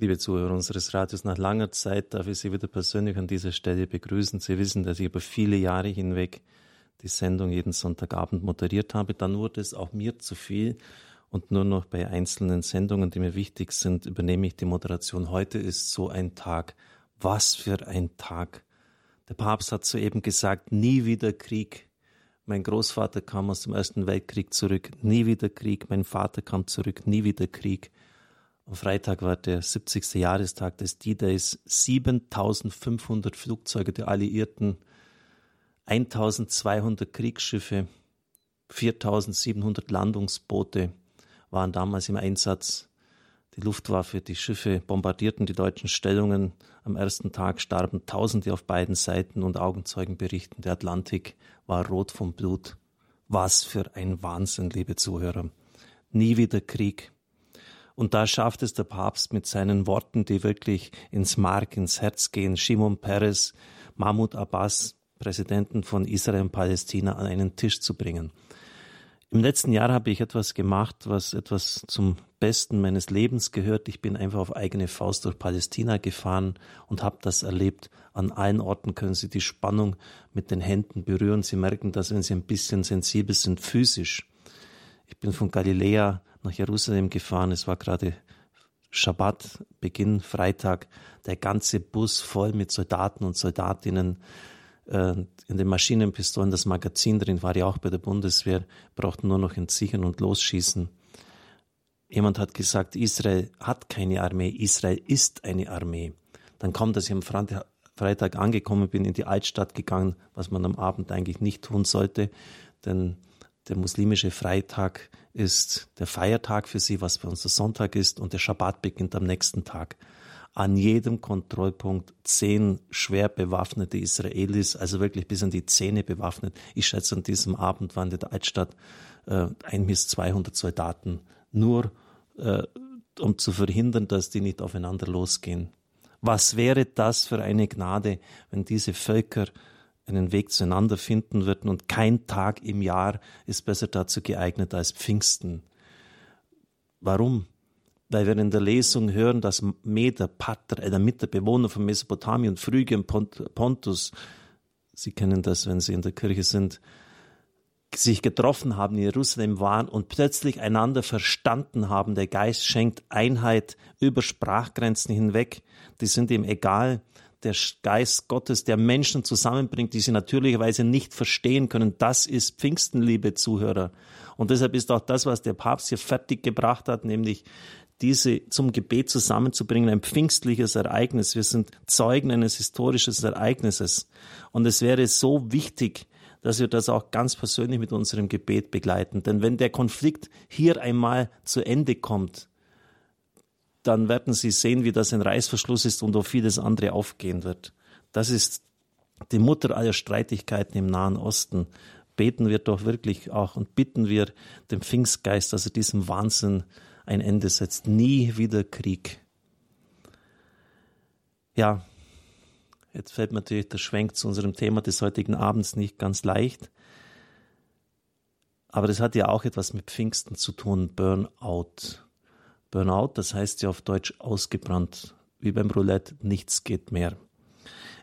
Liebe Zuhörer unseres Radios, nach langer Zeit darf ich Sie wieder persönlich an dieser Stelle begrüßen. Sie wissen, dass ich über viele Jahre hinweg die Sendung jeden Sonntagabend moderiert habe. Dann wurde es auch mir zu viel und nur noch bei einzelnen Sendungen, die mir wichtig sind, übernehme ich die Moderation. Heute ist so ein Tag. Was für ein Tag. Der Papst hat soeben gesagt, nie wieder Krieg. Mein Großvater kam aus dem Ersten Weltkrieg zurück, nie wieder Krieg. Mein Vater kam zurück, nie wieder Krieg. Am Freitag war der 70. Jahrestag des D-Days. 7500 Flugzeuge der Alliierten, 1200 Kriegsschiffe, 4700 Landungsboote waren damals im Einsatz. Die Luftwaffe, die Schiffe bombardierten die deutschen Stellungen. Am ersten Tag starben Tausende auf beiden Seiten und Augenzeugen berichten, der Atlantik war rot vom Blut. Was für ein Wahnsinn, liebe Zuhörer. Nie wieder Krieg. Und da schafft es der Papst mit seinen Worten, die wirklich ins Mark, ins Herz gehen. Shimon Peres, Mahmoud Abbas, Präsidenten von Israel und Palästina, an einen Tisch zu bringen. Im letzten Jahr habe ich etwas gemacht, was etwas zum Besten meines Lebens gehört. Ich bin einfach auf eigene Faust durch Palästina gefahren und habe das erlebt. An allen Orten können Sie die Spannung mit den Händen berühren. Sie merken das, wenn Sie ein bisschen sensibel sind, physisch. Ich bin von Galiläa nach Jerusalem gefahren. Es war gerade Schabbat, Beginn, Freitag. Der ganze Bus voll mit Soldaten und Soldatinnen. Äh, in den Maschinenpistolen das Magazin drin war ja auch bei der Bundeswehr, brauchten nur noch entsichern und losschießen. Jemand hat gesagt, Israel hat keine Armee, Israel ist eine Armee. Dann kommt, dass ich am Freitag angekommen bin, in die Altstadt gegangen, was man am Abend eigentlich nicht tun sollte, denn der muslimische Freitag ist der Feiertag für sie, was bei uns der Sonntag ist, und der Schabbat beginnt am nächsten Tag. An jedem Kontrollpunkt zehn schwer bewaffnete Israelis, also wirklich bis an die Zähne bewaffnet. Ich schätze, an diesem Abend waren in der Altstadt äh, ein bis 200 Soldaten, nur äh, um zu verhindern, dass die nicht aufeinander losgehen. Was wäre das für eine Gnade, wenn diese Völker einen Weg zueinander finden würden und kein Tag im Jahr ist besser dazu geeignet als Pfingsten. Warum? Weil wir in der Lesung hören, dass Meder, Pater, Elamiter, Bewohner von Mesopotamien, Phrygien, Pontus, Sie kennen das, wenn Sie in der Kirche sind, sich getroffen haben, in Jerusalem waren und plötzlich einander verstanden haben. Der Geist schenkt Einheit über Sprachgrenzen hinweg. Die sind ihm egal der Geist Gottes, der Menschen zusammenbringt, die sie natürlicherweise nicht verstehen können. Das ist Pfingsten, liebe Zuhörer. Und deshalb ist auch das, was der Papst hier fertig gebracht hat, nämlich diese zum Gebet zusammenzubringen, ein pfingstliches Ereignis. Wir sind Zeugen eines historischen Ereignisses. Und es wäre so wichtig, dass wir das auch ganz persönlich mit unserem Gebet begleiten. Denn wenn der Konflikt hier einmal zu Ende kommt, dann werden Sie sehen, wie das ein Reißverschluss ist und wo vieles andere aufgehen wird. Das ist die Mutter aller Streitigkeiten im Nahen Osten. Beten wir doch wirklich auch und bitten wir dem Pfingstgeist, dass er diesem Wahnsinn ein Ende setzt. Nie wieder Krieg. Ja, jetzt fällt mir natürlich der Schwenk zu unserem Thema des heutigen Abends nicht ganz leicht. Aber das hat ja auch etwas mit Pfingsten zu tun, Burnout. Burnout, das heißt ja auf Deutsch ausgebrannt, wie beim Roulette, nichts geht mehr.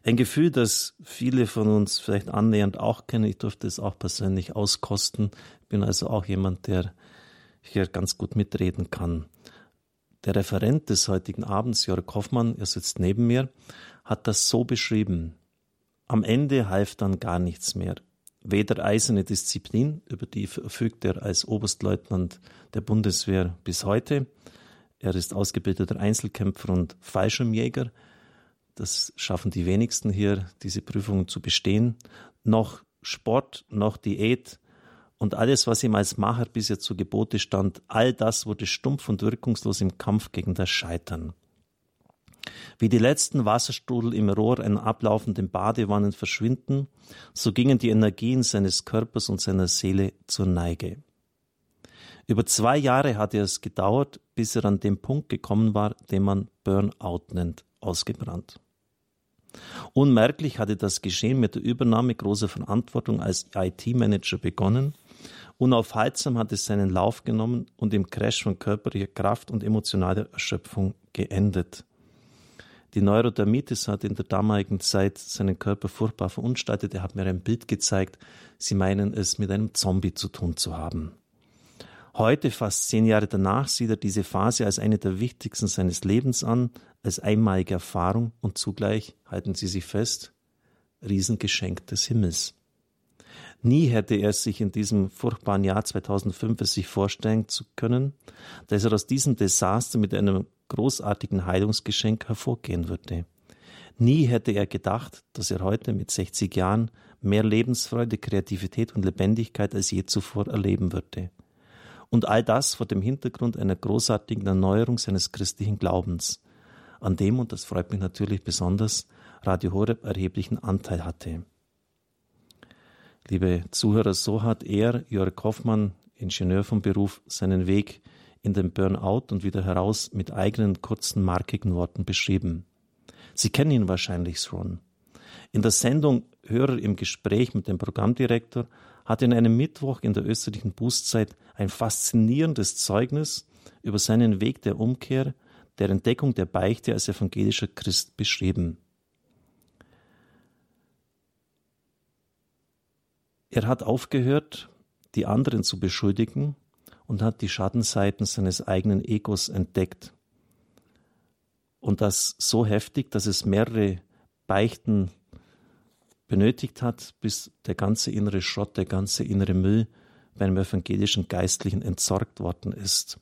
Ein Gefühl, das viele von uns vielleicht annähernd auch kennen. Ich durfte es auch persönlich auskosten. Bin also auch jemand, der hier ganz gut mitreden kann. Der Referent des heutigen Abends, Jörg Hoffmann, er sitzt neben mir, hat das so beschrieben. Am Ende half dann gar nichts mehr. Weder eiserne Disziplin, über die verfügt er als Oberstleutnant der Bundeswehr bis heute, er ist ausgebildeter Einzelkämpfer und Fallschirmjäger. Das schaffen die wenigsten hier, diese Prüfungen zu bestehen. Noch Sport, noch Diät und alles, was ihm als Macher bisher zu Gebote stand, all das wurde stumpf und wirkungslos im Kampf gegen das Scheitern. Wie die letzten Wasserstrudel im Rohr einer ablaufenden Badewannen verschwinden, so gingen die Energien seines Körpers und seiner Seele zur Neige. Über zwei Jahre hatte es gedauert, bis er an den Punkt gekommen war, den man Burnout nennt, ausgebrannt. Unmerklich hatte das Geschehen mit der Übernahme großer Verantwortung als IT-Manager begonnen. Unaufhaltsam hat es seinen Lauf genommen und im Crash von körperlicher Kraft und emotionaler Erschöpfung geendet. Die Neurodermitis hat in der damaligen Zeit seinen Körper furchtbar verunstaltet. Er hat mir ein Bild gezeigt. Sie meinen es mit einem Zombie zu tun zu haben. Heute, fast zehn Jahre danach, sieht er diese Phase als eine der wichtigsten seines Lebens an, als einmalige Erfahrung und zugleich, halten Sie sich fest, Riesengeschenk des Himmels. Nie hätte er sich in diesem furchtbaren Jahr 2005 es sich vorstellen zu können, dass er aus diesem Desaster mit einem großartigen Heilungsgeschenk hervorgehen würde. Nie hätte er gedacht, dass er heute mit 60 Jahren mehr Lebensfreude, Kreativität und Lebendigkeit als je zuvor erleben würde. Und all das vor dem Hintergrund einer großartigen Erneuerung seines christlichen Glaubens, an dem, und das freut mich natürlich besonders, Radio Horeb erheblichen Anteil hatte. Liebe Zuhörer, so hat er, Jörg Hoffmann, Ingenieur vom Beruf, seinen Weg in den Burnout und wieder heraus mit eigenen kurzen, markigen Worten beschrieben. Sie kennen ihn wahrscheinlich schon. In der Sendung Hörer im Gespräch mit dem Programmdirektor hat in einem Mittwoch in der österreichischen Bußzeit ein faszinierendes Zeugnis über seinen Weg der Umkehr, der Entdeckung der Beichte als evangelischer Christ beschrieben. Er hat aufgehört, die anderen zu beschuldigen und hat die Schattenseiten seines eigenen Egos entdeckt. Und das so heftig, dass es mehrere Beichten benötigt hat, bis der ganze innere Schrott, der ganze innere Müll bei einem evangelischen Geistlichen entsorgt worden ist.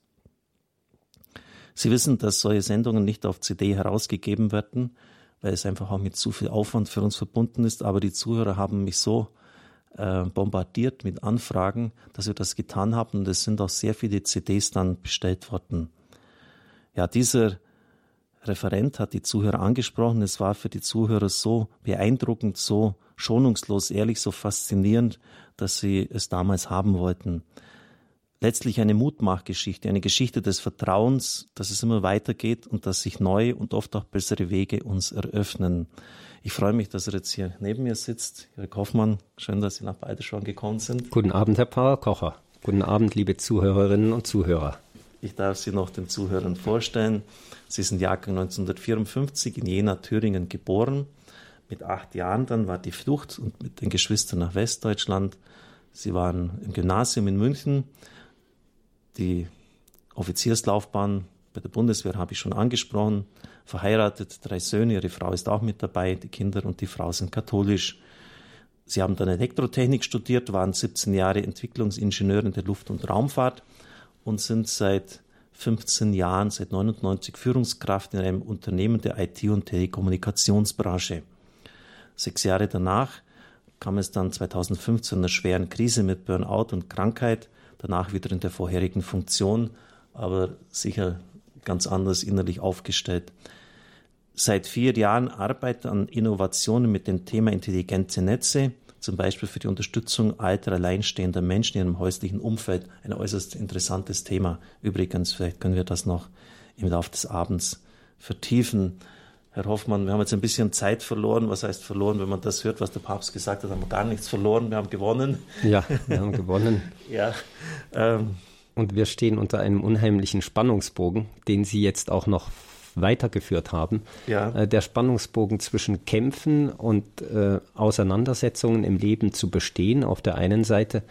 Sie wissen, dass solche Sendungen nicht auf CD herausgegeben werden, weil es einfach auch mit zu viel Aufwand für uns verbunden ist. Aber die Zuhörer haben mich so äh, bombardiert mit Anfragen, dass wir das getan haben. Und es sind auch sehr viele CDs dann bestellt worden. Ja, dieser Referent hat die Zuhörer angesprochen. Es war für die Zuhörer so beeindruckend, so schonungslos ehrlich, so faszinierend, dass sie es damals haben wollten. Letztlich eine Mutmachgeschichte, eine Geschichte des Vertrauens, dass es immer weitergeht und dass sich neue und oft auch bessere Wege uns eröffnen. Ich freue mich, dass er jetzt hier neben mir sitzt. Herr Kaufmann, schön, dass Sie nach Balderschwang gekommen sind. Guten Abend, Herr Pfarrer Kocher. Guten Abend, liebe Zuhörerinnen und Zuhörer. Ich darf Sie noch den Zuhörern vorstellen. Sie sind Jahrgang 1954 in Jena, Thüringen geboren. Mit acht Jahren dann war die Flucht und mit den Geschwistern nach Westdeutschland. Sie waren im Gymnasium in München. Die Offizierslaufbahn bei der Bundeswehr habe ich schon angesprochen verheiratet, drei Söhne, ihre Frau ist auch mit dabei, die Kinder und die Frau sind katholisch. Sie haben dann Elektrotechnik studiert, waren 17 Jahre Entwicklungsingenieur in der Luft- und Raumfahrt und sind seit 15 Jahren, seit 99 Führungskraft in einem Unternehmen der IT- und Telekommunikationsbranche. Sechs Jahre danach kam es dann 2015 zu einer schweren Krise mit Burnout und Krankheit, danach wieder in der vorherigen Funktion, aber sicher ganz anders innerlich aufgestellt. Seit vier Jahren arbeitet an Innovationen mit dem Thema intelligente Netze, zum Beispiel für die Unterstützung alter, alleinstehender Menschen in einem häuslichen Umfeld. Ein äußerst interessantes Thema. Übrigens, vielleicht können wir das noch im Laufe des Abends vertiefen. Herr Hoffmann, wir haben jetzt ein bisschen Zeit verloren. Was heißt verloren? Wenn man das hört, was der Papst gesagt hat, haben wir gar nichts verloren. Wir haben gewonnen. Ja, wir haben gewonnen. ja. Ähm, und wir stehen unter einem unheimlichen Spannungsbogen, den Sie jetzt auch noch weitergeführt haben. Ja. Äh, der Spannungsbogen zwischen Kämpfen und äh, Auseinandersetzungen im Leben zu bestehen auf der einen Seite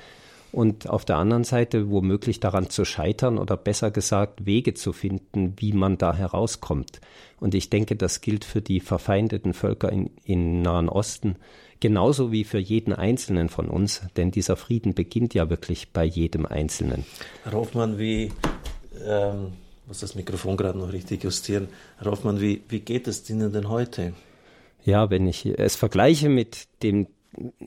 und auf der anderen Seite womöglich daran zu scheitern oder besser gesagt Wege zu finden, wie man da herauskommt. Und ich denke, das gilt für die verfeindeten Völker in, in Nahen Osten genauso wie für jeden Einzelnen von uns, denn dieser Frieden beginnt ja wirklich bei jedem Einzelnen. Herr Hoffmann, wie, ähm, muss das Mikrofon gerade noch richtig justieren, Herr Hoffmann, wie, wie geht es Ihnen denn heute? Ja, wenn ich es vergleiche mit dem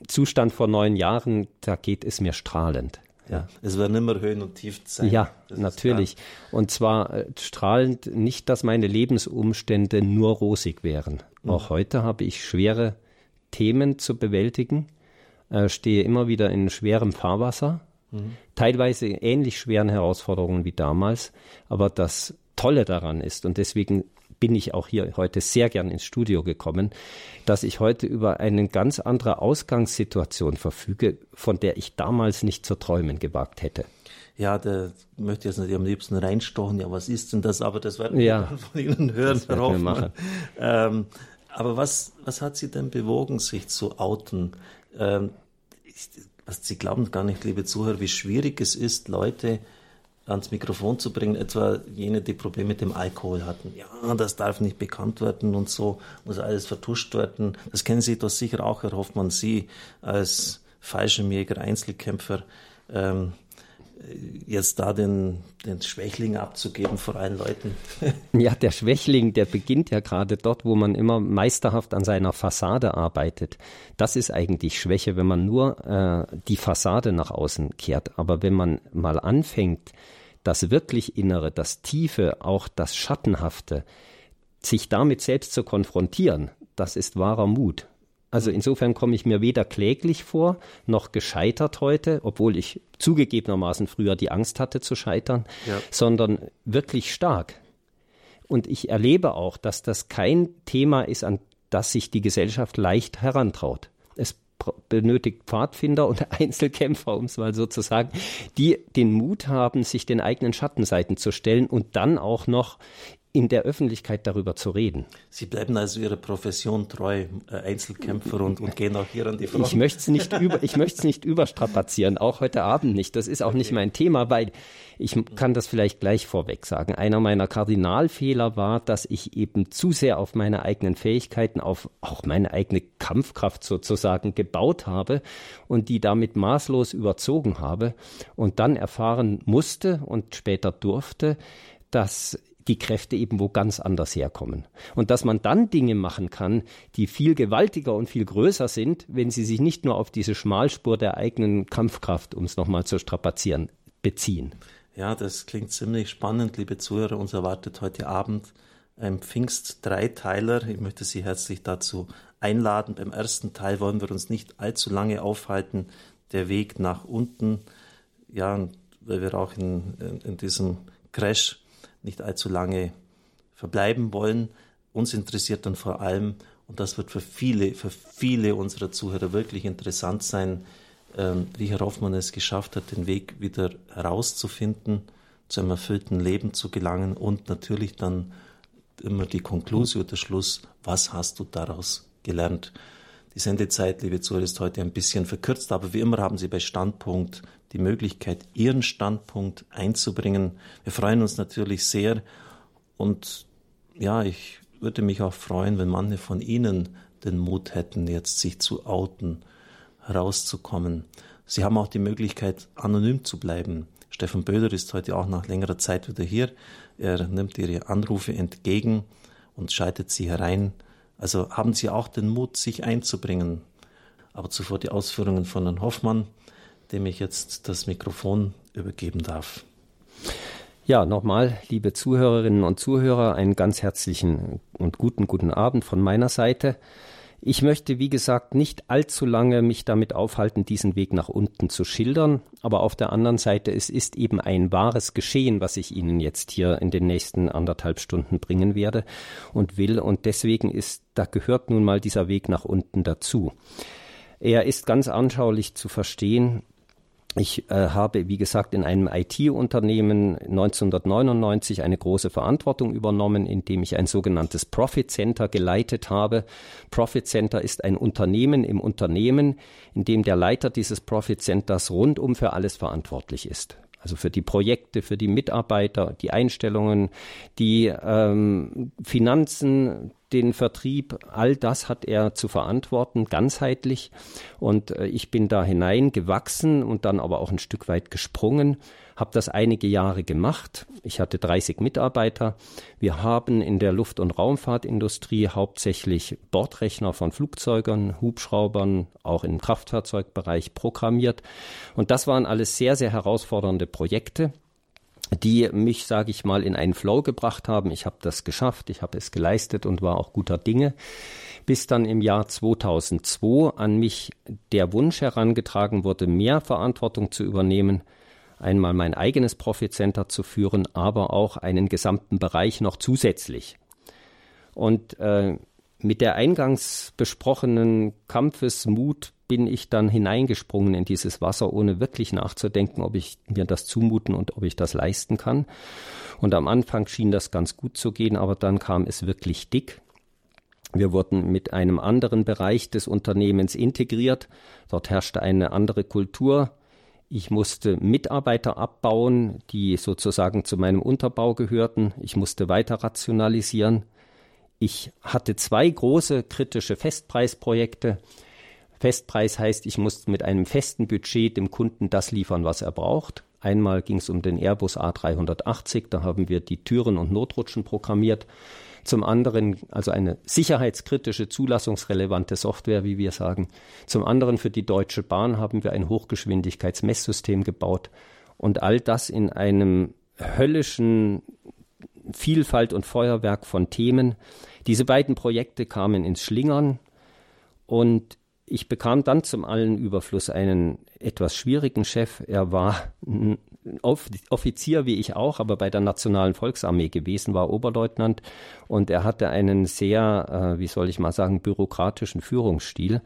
Zustand vor neun Jahren, da geht es mir strahlend. Ja, es werden immer Höhen und Tiefen sein. Ja, das natürlich. Und zwar äh, strahlend nicht, dass meine Lebensumstände nur rosig wären. Mhm. Auch heute habe ich schwere Themen zu bewältigen, äh, stehe immer wieder in schwerem Fahrwasser, mhm. teilweise ähnlich schweren Herausforderungen wie damals. Aber das Tolle daran ist, und deswegen bin ich auch hier heute sehr gern ins Studio gekommen, dass ich heute über eine ganz andere Ausgangssituation verfüge, von der ich damals nicht zu träumen gewagt hätte. Ja, da möchte ich jetzt nicht am liebsten reinstochen. Ja, was ist denn das? Aber das werden ja, wir von Ihnen hören, Herr Hoffmann. Ähm, aber was, was hat Sie denn bewogen, sich zu outen? Ähm, ich, was, Sie glauben gar nicht, liebe Zuhörer, wie schwierig es ist, Leute ans Mikrofon zu bringen, etwa jene, die Probleme mit dem Alkohol hatten. Ja, das darf nicht bekannt werden und so muss alles vertuscht werden. Das kennen Sie doch sicher auch, Herr Hoffmann, Sie als Fallschirmjäger, Einzelkämpfer. Ähm, jetzt da den, den Schwächling abzugeben vor allen Leuten. Ja, der Schwächling, der beginnt ja gerade dort, wo man immer meisterhaft an seiner Fassade arbeitet. Das ist eigentlich Schwäche, wenn man nur äh, die Fassade nach außen kehrt. Aber wenn man mal anfängt, das wirklich Innere, das Tiefe, auch das Schattenhafte, sich damit selbst zu konfrontieren, das ist wahrer Mut. Also insofern komme ich mir weder kläglich vor, noch gescheitert heute, obwohl ich zugegebenermaßen früher die Angst hatte zu scheitern, ja. sondern wirklich stark. Und ich erlebe auch, dass das kein Thema ist, an das sich die Gesellschaft leicht herantraut. Es benötigt Pfadfinder und Einzelkämpfer, um es mal so zu sagen, die den Mut haben, sich den eigenen Schattenseiten zu stellen und dann auch noch in der Öffentlichkeit darüber zu reden. Sie bleiben also Ihrer Profession treu, äh, Einzelkämpfer und, und gehen auch hier an die Front. Ich möchte es nicht, über, ich nicht überstrapazieren, auch heute Abend nicht. Das ist auch okay. nicht mein Thema, weil ich kann das vielleicht gleich vorweg sagen. Einer meiner Kardinalfehler war, dass ich eben zu sehr auf meine eigenen Fähigkeiten, auf auch meine eigene Kampfkraft sozusagen gebaut habe und die damit maßlos überzogen habe und dann erfahren musste und später durfte, dass die Kräfte eben wo ganz anders herkommen. Und dass man dann Dinge machen kann, die viel gewaltiger und viel größer sind, wenn sie sich nicht nur auf diese Schmalspur der eigenen Kampfkraft, um es nochmal zu strapazieren, beziehen. Ja, das klingt ziemlich spannend, liebe Zuhörer. Uns erwartet heute Abend ein Pfingst-Dreiteiler. Ich möchte Sie herzlich dazu einladen. Beim ersten Teil wollen wir uns nicht allzu lange aufhalten. Der Weg nach unten, ja, weil wir auch in, in, in diesem Crash nicht allzu lange verbleiben wollen. Uns interessiert dann vor allem, und das wird für viele, für viele unserer Zuhörer wirklich interessant sein, ähm, wie Herr Hoffmann es geschafft hat, den Weg wieder herauszufinden, zu einem erfüllten Leben zu gelangen und natürlich dann immer die Konklusion, der Schluss, was hast du daraus gelernt? Die Sendezeit, liebe Zuhörer, ist heute ein bisschen verkürzt, aber wie immer haben Sie bei Standpunkt die Möglichkeit, Ihren Standpunkt einzubringen. Wir freuen uns natürlich sehr und ja, ich würde mich auch freuen, wenn manche von Ihnen den Mut hätten, jetzt sich zu outen, herauszukommen. Sie haben auch die Möglichkeit, anonym zu bleiben. Stefan Böder ist heute auch nach längerer Zeit wieder hier. Er nimmt Ihre Anrufe entgegen und schaltet sie herein. Also haben Sie auch den Mut, sich einzubringen. Aber zuvor die Ausführungen von Herrn Hoffmann dem ich jetzt das Mikrofon übergeben darf. Ja, nochmal, liebe Zuhörerinnen und Zuhörer, einen ganz herzlichen und guten, guten Abend von meiner Seite. Ich möchte, wie gesagt, nicht allzu lange mich damit aufhalten, diesen Weg nach unten zu schildern, aber auf der anderen Seite, es ist eben ein wahres Geschehen, was ich Ihnen jetzt hier in den nächsten anderthalb Stunden bringen werde und will, und deswegen ist, da gehört nun mal dieser Weg nach unten dazu. Er ist ganz anschaulich zu verstehen, ich äh, habe, wie gesagt, in einem IT-Unternehmen 1999 eine große Verantwortung übernommen, indem ich ein sogenanntes Profit Center geleitet habe. Profit Center ist ein Unternehmen im Unternehmen, in dem der Leiter dieses Profit Centers rundum für alles verantwortlich ist. Also für die Projekte, für die Mitarbeiter, die Einstellungen, die ähm, Finanzen, den Vertrieb, all das hat er zu verantworten, ganzheitlich. Und äh, ich bin da hineingewachsen und dann aber auch ein Stück weit gesprungen, habe das einige Jahre gemacht. Ich hatte 30 Mitarbeiter. Wir haben in der Luft- und Raumfahrtindustrie hauptsächlich Bordrechner von Flugzeugern, Hubschraubern, auch im Kraftfahrzeugbereich programmiert. Und das waren alles sehr, sehr herausfordernde Projekte die mich, sage ich mal, in einen Flow gebracht haben. Ich habe das geschafft, ich habe es geleistet und war auch guter Dinge, bis dann im Jahr 2002 an mich der Wunsch herangetragen wurde, mehr Verantwortung zu übernehmen, einmal mein eigenes Profit Center zu führen, aber auch einen gesamten Bereich noch zusätzlich. Und äh, mit der eingangs besprochenen Kampfesmut bin ich dann hineingesprungen in dieses Wasser, ohne wirklich nachzudenken, ob ich mir das zumuten und ob ich das leisten kann. Und am Anfang schien das ganz gut zu gehen, aber dann kam es wirklich dick. Wir wurden mit einem anderen Bereich des Unternehmens integriert. Dort herrschte eine andere Kultur. Ich musste Mitarbeiter abbauen, die sozusagen zu meinem Unterbau gehörten. Ich musste weiter rationalisieren. Ich hatte zwei große kritische Festpreisprojekte. Festpreis heißt, ich muss mit einem festen Budget dem Kunden das liefern, was er braucht. Einmal ging es um den Airbus A380, da haben wir die Türen und Notrutschen programmiert. Zum anderen also eine sicherheitskritische, zulassungsrelevante Software, wie wir sagen. Zum anderen für die Deutsche Bahn haben wir ein Hochgeschwindigkeitsmesssystem gebaut. Und all das in einem höllischen Vielfalt und Feuerwerk von Themen. Diese beiden Projekte kamen ins Schlingern und ich bekam dann zum allen Überfluss einen etwas schwierigen Chef. Er war Offizier wie ich auch, aber bei der Nationalen Volksarmee gewesen, war Oberleutnant und er hatte einen sehr, äh, wie soll ich mal sagen, bürokratischen Führungsstil.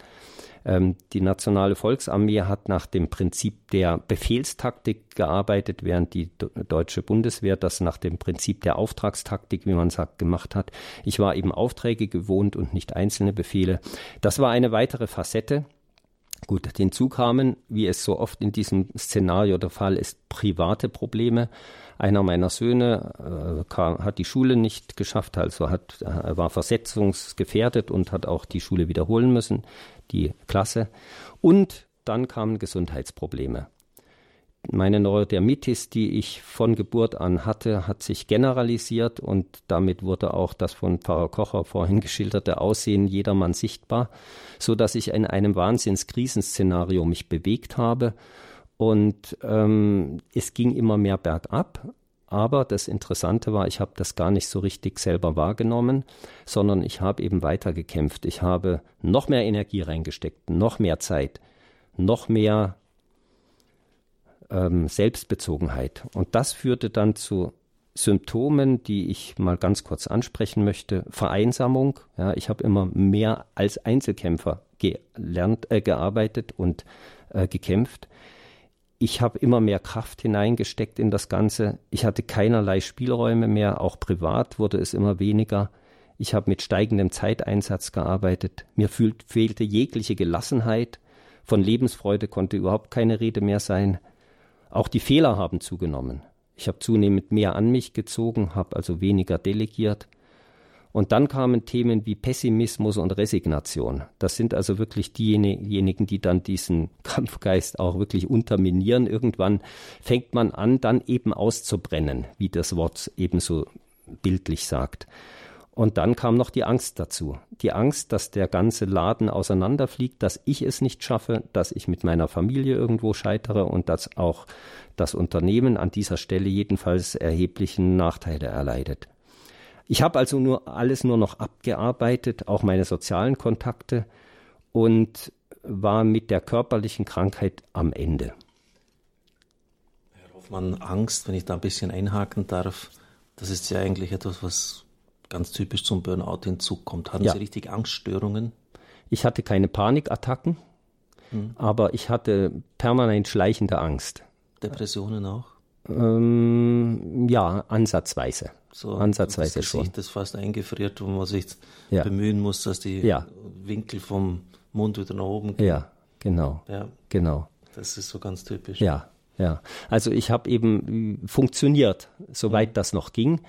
Ähm, die Nationale Volksarmee hat nach dem Prinzip der Befehlstaktik gearbeitet, während die deutsche Bundeswehr das nach dem Prinzip der Auftragstaktik, wie man sagt, gemacht hat. Ich war eben Aufträge gewohnt und nicht einzelne Befehle. Das war eine weitere Facette. Gut, hinzu kamen, wie es so oft in diesem Szenario der Fall ist, private Probleme. Einer meiner Söhne äh, kam, hat die Schule nicht geschafft, also hat, war versetzungsgefährdet und hat auch die Schule wiederholen müssen die Klasse. Und dann kamen Gesundheitsprobleme. Meine Neurodermitis, die ich von Geburt an hatte, hat sich generalisiert und damit wurde auch das von Pfarrer Kocher vorhin geschilderte Aussehen jedermann sichtbar, so dass ich in einem Wahnsinnskrisenszenario mich bewegt habe und ähm, es ging immer mehr bergab. Aber das Interessante war, ich habe das gar nicht so richtig selber wahrgenommen, sondern ich habe eben weitergekämpft. Ich habe noch mehr Energie reingesteckt, noch mehr Zeit, noch mehr ähm, Selbstbezogenheit. Und das führte dann zu Symptomen, die ich mal ganz kurz ansprechen möchte. Vereinsamung. Ja, ich habe immer mehr als Einzelkämpfer gelernt, äh, gearbeitet und äh, gekämpft ich habe immer mehr Kraft hineingesteckt in das Ganze. Ich hatte keinerlei Spielräume mehr, auch privat wurde es immer weniger. Ich habe mit steigendem Zeiteinsatz gearbeitet. Mir fühlt, fehlte jegliche Gelassenheit. Von Lebensfreude konnte überhaupt keine Rede mehr sein. Auch die Fehler haben zugenommen. Ich habe zunehmend mehr an mich gezogen, habe also weniger delegiert. Und dann kamen Themen wie Pessimismus und Resignation. Das sind also wirklich diejenigen, die dann diesen Kampfgeist auch wirklich unterminieren. Irgendwann fängt man an, dann eben auszubrennen, wie das Wort ebenso bildlich sagt. Und dann kam noch die Angst dazu. Die Angst, dass der ganze Laden auseinanderfliegt, dass ich es nicht schaffe, dass ich mit meiner Familie irgendwo scheitere und dass auch das Unternehmen an dieser Stelle jedenfalls erheblichen Nachteile erleidet. Ich habe also nur alles nur noch abgearbeitet, auch meine sozialen Kontakte und war mit der körperlichen Krankheit am Ende. Herr Hoffmann, Angst, wenn ich da ein bisschen einhaken darf, das ist ja eigentlich etwas, was ganz typisch zum Burnout hinzukommt. Hatten ja. Sie richtig Angststörungen? Ich hatte keine Panikattacken, hm. aber ich hatte permanent schleichende Angst. Depressionen auch? Ähm, ja, ansatzweise. So ansatzweise das Gesicht schon. ist fast eingefriert, wo man sich ja. bemühen muss, dass die ja. Winkel vom Mund wieder nach oben gehen. Ja, genau. Ja. Genau. Das ist so ganz typisch. Ja, ja. Also ich habe eben funktioniert, soweit mhm. das noch ging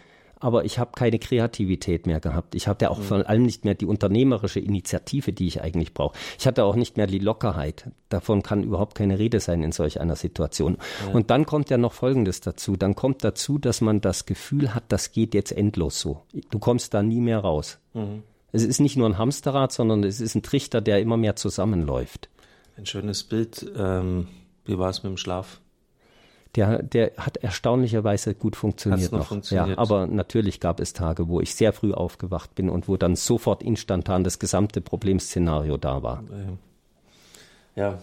aber ich habe keine Kreativität mehr gehabt. Ich hatte auch mhm. vor allem nicht mehr die unternehmerische Initiative, die ich eigentlich brauche. Ich hatte auch nicht mehr die Lockerheit. Davon kann überhaupt keine Rede sein in solch einer Situation. Ja. Und dann kommt ja noch Folgendes dazu. Dann kommt dazu, dass man das Gefühl hat, das geht jetzt endlos so. Du kommst da nie mehr raus. Mhm. Es ist nicht nur ein Hamsterrad, sondern es ist ein Trichter, der immer mehr zusammenläuft. Ein schönes Bild. Ähm, wie war es mit dem Schlaf? Der, der hat erstaunlicherweise gut funktioniert noch. noch. Funktioniert. Ja, aber natürlich gab es Tage, wo ich sehr früh aufgewacht bin und wo dann sofort instantan das gesamte Problemszenario da war. Ja,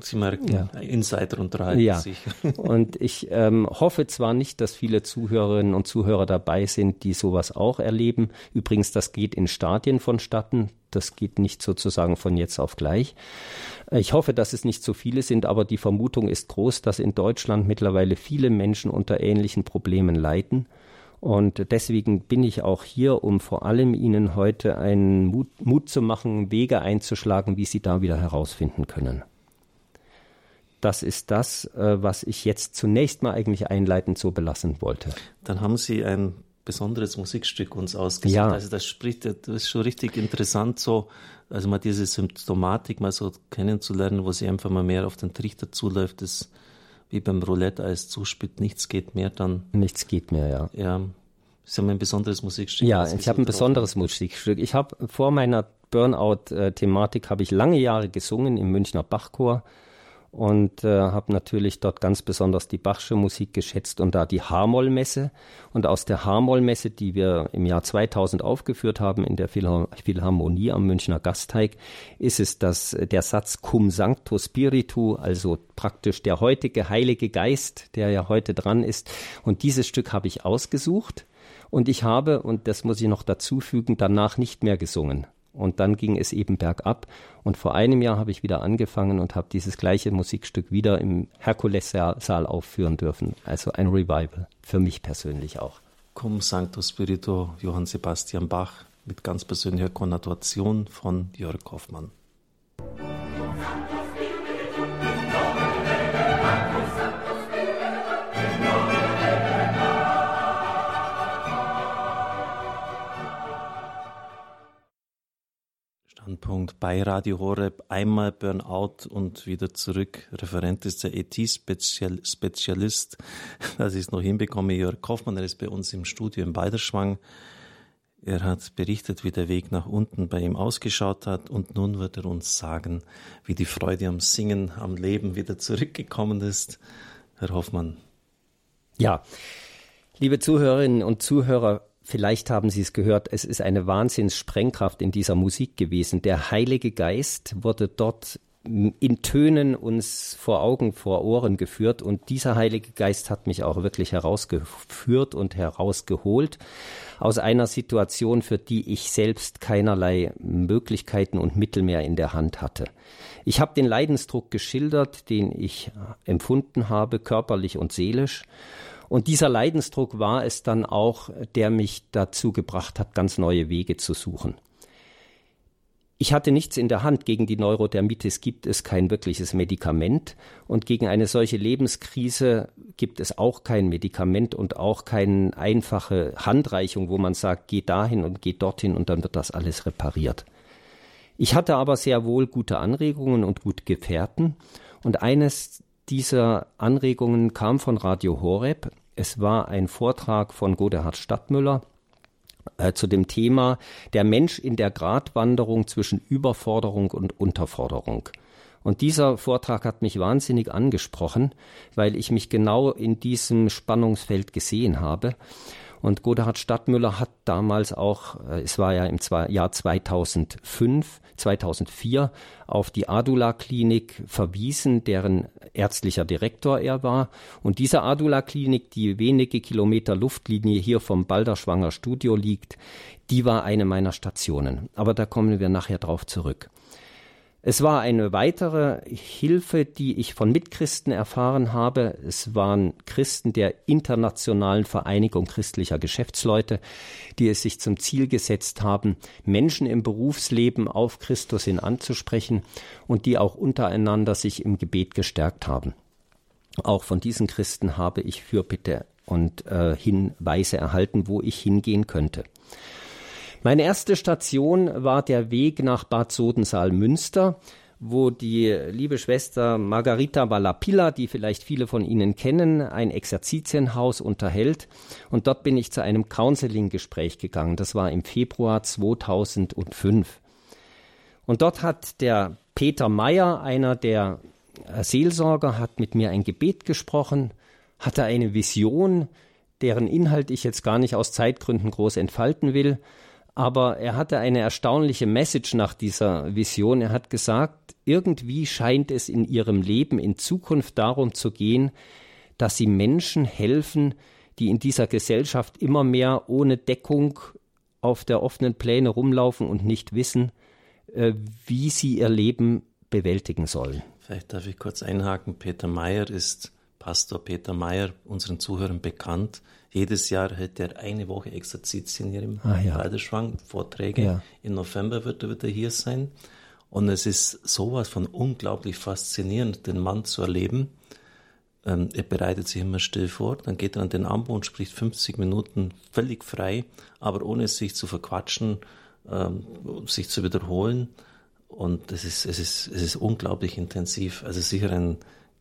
Sie merken, ja. Insider unterhalten ja. sich. und ich ähm, hoffe zwar nicht, dass viele Zuhörerinnen und Zuhörer dabei sind, die sowas auch erleben. Übrigens, das geht in Stadien vonstatten. Das geht nicht sozusagen von jetzt auf gleich. Ich hoffe, dass es nicht so viele sind, aber die Vermutung ist groß, dass in Deutschland mittlerweile viele Menschen unter ähnlichen Problemen leiden. Und deswegen bin ich auch hier, um vor allem Ihnen heute einen Mut, Mut zu machen, Wege einzuschlagen, wie Sie da wieder herausfinden können. Das ist das, äh, was ich jetzt zunächst mal eigentlich einleitend so belassen wollte. Dann haben Sie ein besonderes Musikstück uns ausgesucht. Ja. Also das spricht, das ist schon richtig interessant, so, also mal diese Symptomatik mal so kennenzulernen, wo sie einfach mal mehr auf den Trichter zuläuft, das wie beim Roulette als zuspielt, nichts geht mehr dann. Nichts geht mehr, ja. Ja. Sie haben ein besonderes Musikstück. Ja, ich habe ein besonderes Musikstück. Ich habe vor meiner Burnout-Thematik habe ich lange Jahre gesungen im Münchner Bachchor und äh, habe natürlich dort ganz besonders die Bachsche Musik geschätzt und da die H-Moll-Messe. Und aus der H-Moll-Messe, die wir im Jahr 2000 aufgeführt haben in der Philharmonie am Münchner Gasteig, ist es das, der Satz Cum Sancto Spiritu, also praktisch der heutige Heilige Geist, der ja heute dran ist. Und dieses Stück habe ich ausgesucht. Und ich habe, und das muss ich noch dazu fügen, danach nicht mehr gesungen. Und dann ging es eben bergab. Und vor einem Jahr habe ich wieder angefangen und habe dieses gleiche Musikstück wieder im Herkules-Saal aufführen dürfen. Also ein Revival, für mich persönlich auch. Cum Sancto Spirito, Johann Sebastian Bach, mit ganz persönlicher Konnotation von Jörg Hoffmann. Standpunkt bei Radio Horeb, einmal Burnout und wieder zurück. Referent ist der ET-Spezialist, dass ich es noch hinbekomme, Jörg Kaufmann, er ist bei uns im Studio in Balderschwang. Er hat berichtet, wie der Weg nach unten bei ihm ausgeschaut hat und nun wird er uns sagen, wie die Freude am Singen, am Leben wieder zurückgekommen ist. Herr Hoffmann. Ja, liebe Zuhörerinnen und Zuhörer, Vielleicht haben Sie es gehört, es ist eine Wahnsinnssprengkraft in dieser Musik gewesen. Der Heilige Geist wurde dort in Tönen uns vor Augen, vor Ohren geführt und dieser Heilige Geist hat mich auch wirklich herausgeführt und herausgeholt aus einer Situation, für die ich selbst keinerlei Möglichkeiten und Mittel mehr in der Hand hatte. Ich habe den Leidensdruck geschildert, den ich empfunden habe, körperlich und seelisch und dieser Leidensdruck war es dann auch, der mich dazu gebracht hat, ganz neue Wege zu suchen. Ich hatte nichts in der Hand. Gegen die Neurodermitis gibt es kein wirkliches Medikament. Und gegen eine solche Lebenskrise gibt es auch kein Medikament und auch keine einfache Handreichung, wo man sagt, geh dahin und geh dorthin und dann wird das alles repariert. Ich hatte aber sehr wohl gute Anregungen und gute Gefährten. Und eines dieser Anregungen kam von Radio Horeb. Es war ein Vortrag von Godehard Stadtmüller äh, zu dem Thema der Mensch in der Gratwanderung zwischen Überforderung und Unterforderung. Und dieser Vortrag hat mich wahnsinnig angesprochen, weil ich mich genau in diesem Spannungsfeld gesehen habe. Und Godehard Stadtmüller hat damals auch, äh, es war ja im Jahr 2005, 2004, auf die Adula-Klinik verwiesen, deren ärztlicher Direktor er war. Und diese Adula-Klinik, die wenige Kilometer Luftlinie hier vom Balderschwanger Studio liegt, die war eine meiner Stationen. Aber da kommen wir nachher drauf zurück. Es war eine weitere Hilfe, die ich von Mitchristen erfahren habe. Es waren Christen der Internationalen Vereinigung christlicher Geschäftsleute, die es sich zum Ziel gesetzt haben, Menschen im Berufsleben auf Christus hin anzusprechen und die auch untereinander sich im Gebet gestärkt haben. Auch von diesen Christen habe ich Fürbitte und äh, Hinweise erhalten, wo ich hingehen könnte. Meine erste Station war der Weg nach Bad Sodensaal-Münster, wo die liebe Schwester Margarita Balapilla, die vielleicht viele von Ihnen kennen, ein Exerzitienhaus unterhält. Und dort bin ich zu einem Counseling-Gespräch gegangen. Das war im Februar 2005. Und dort hat der Peter Meyer, einer der Seelsorger, hat mit mir ein Gebet gesprochen, hatte eine Vision, deren Inhalt ich jetzt gar nicht aus Zeitgründen groß entfalten will. Aber er hatte eine erstaunliche Message nach dieser Vision. Er hat gesagt, irgendwie scheint es in ihrem Leben in Zukunft darum zu gehen, dass sie Menschen helfen, die in dieser Gesellschaft immer mehr ohne Deckung auf der offenen Pläne rumlaufen und nicht wissen, äh, wie sie ihr Leben bewältigen sollen. Vielleicht darf ich kurz einhaken. Peter Mayer ist Pastor Peter Mayer, unseren Zuhörern bekannt. Jedes Jahr hält er eine Woche Exerzitien hier im ah, ja. Vorträge. Ja. Im November wird er wieder hier sein. Und es ist sowas von unglaublich faszinierend, den Mann zu erleben. Ähm, er bereitet sich immer still vor, dann geht er an den Ambo und spricht 50 Minuten völlig frei, aber ohne sich zu verquatschen, ähm, sich zu wiederholen. Und es ist, es ist, es ist unglaublich intensiv. Also sicher ein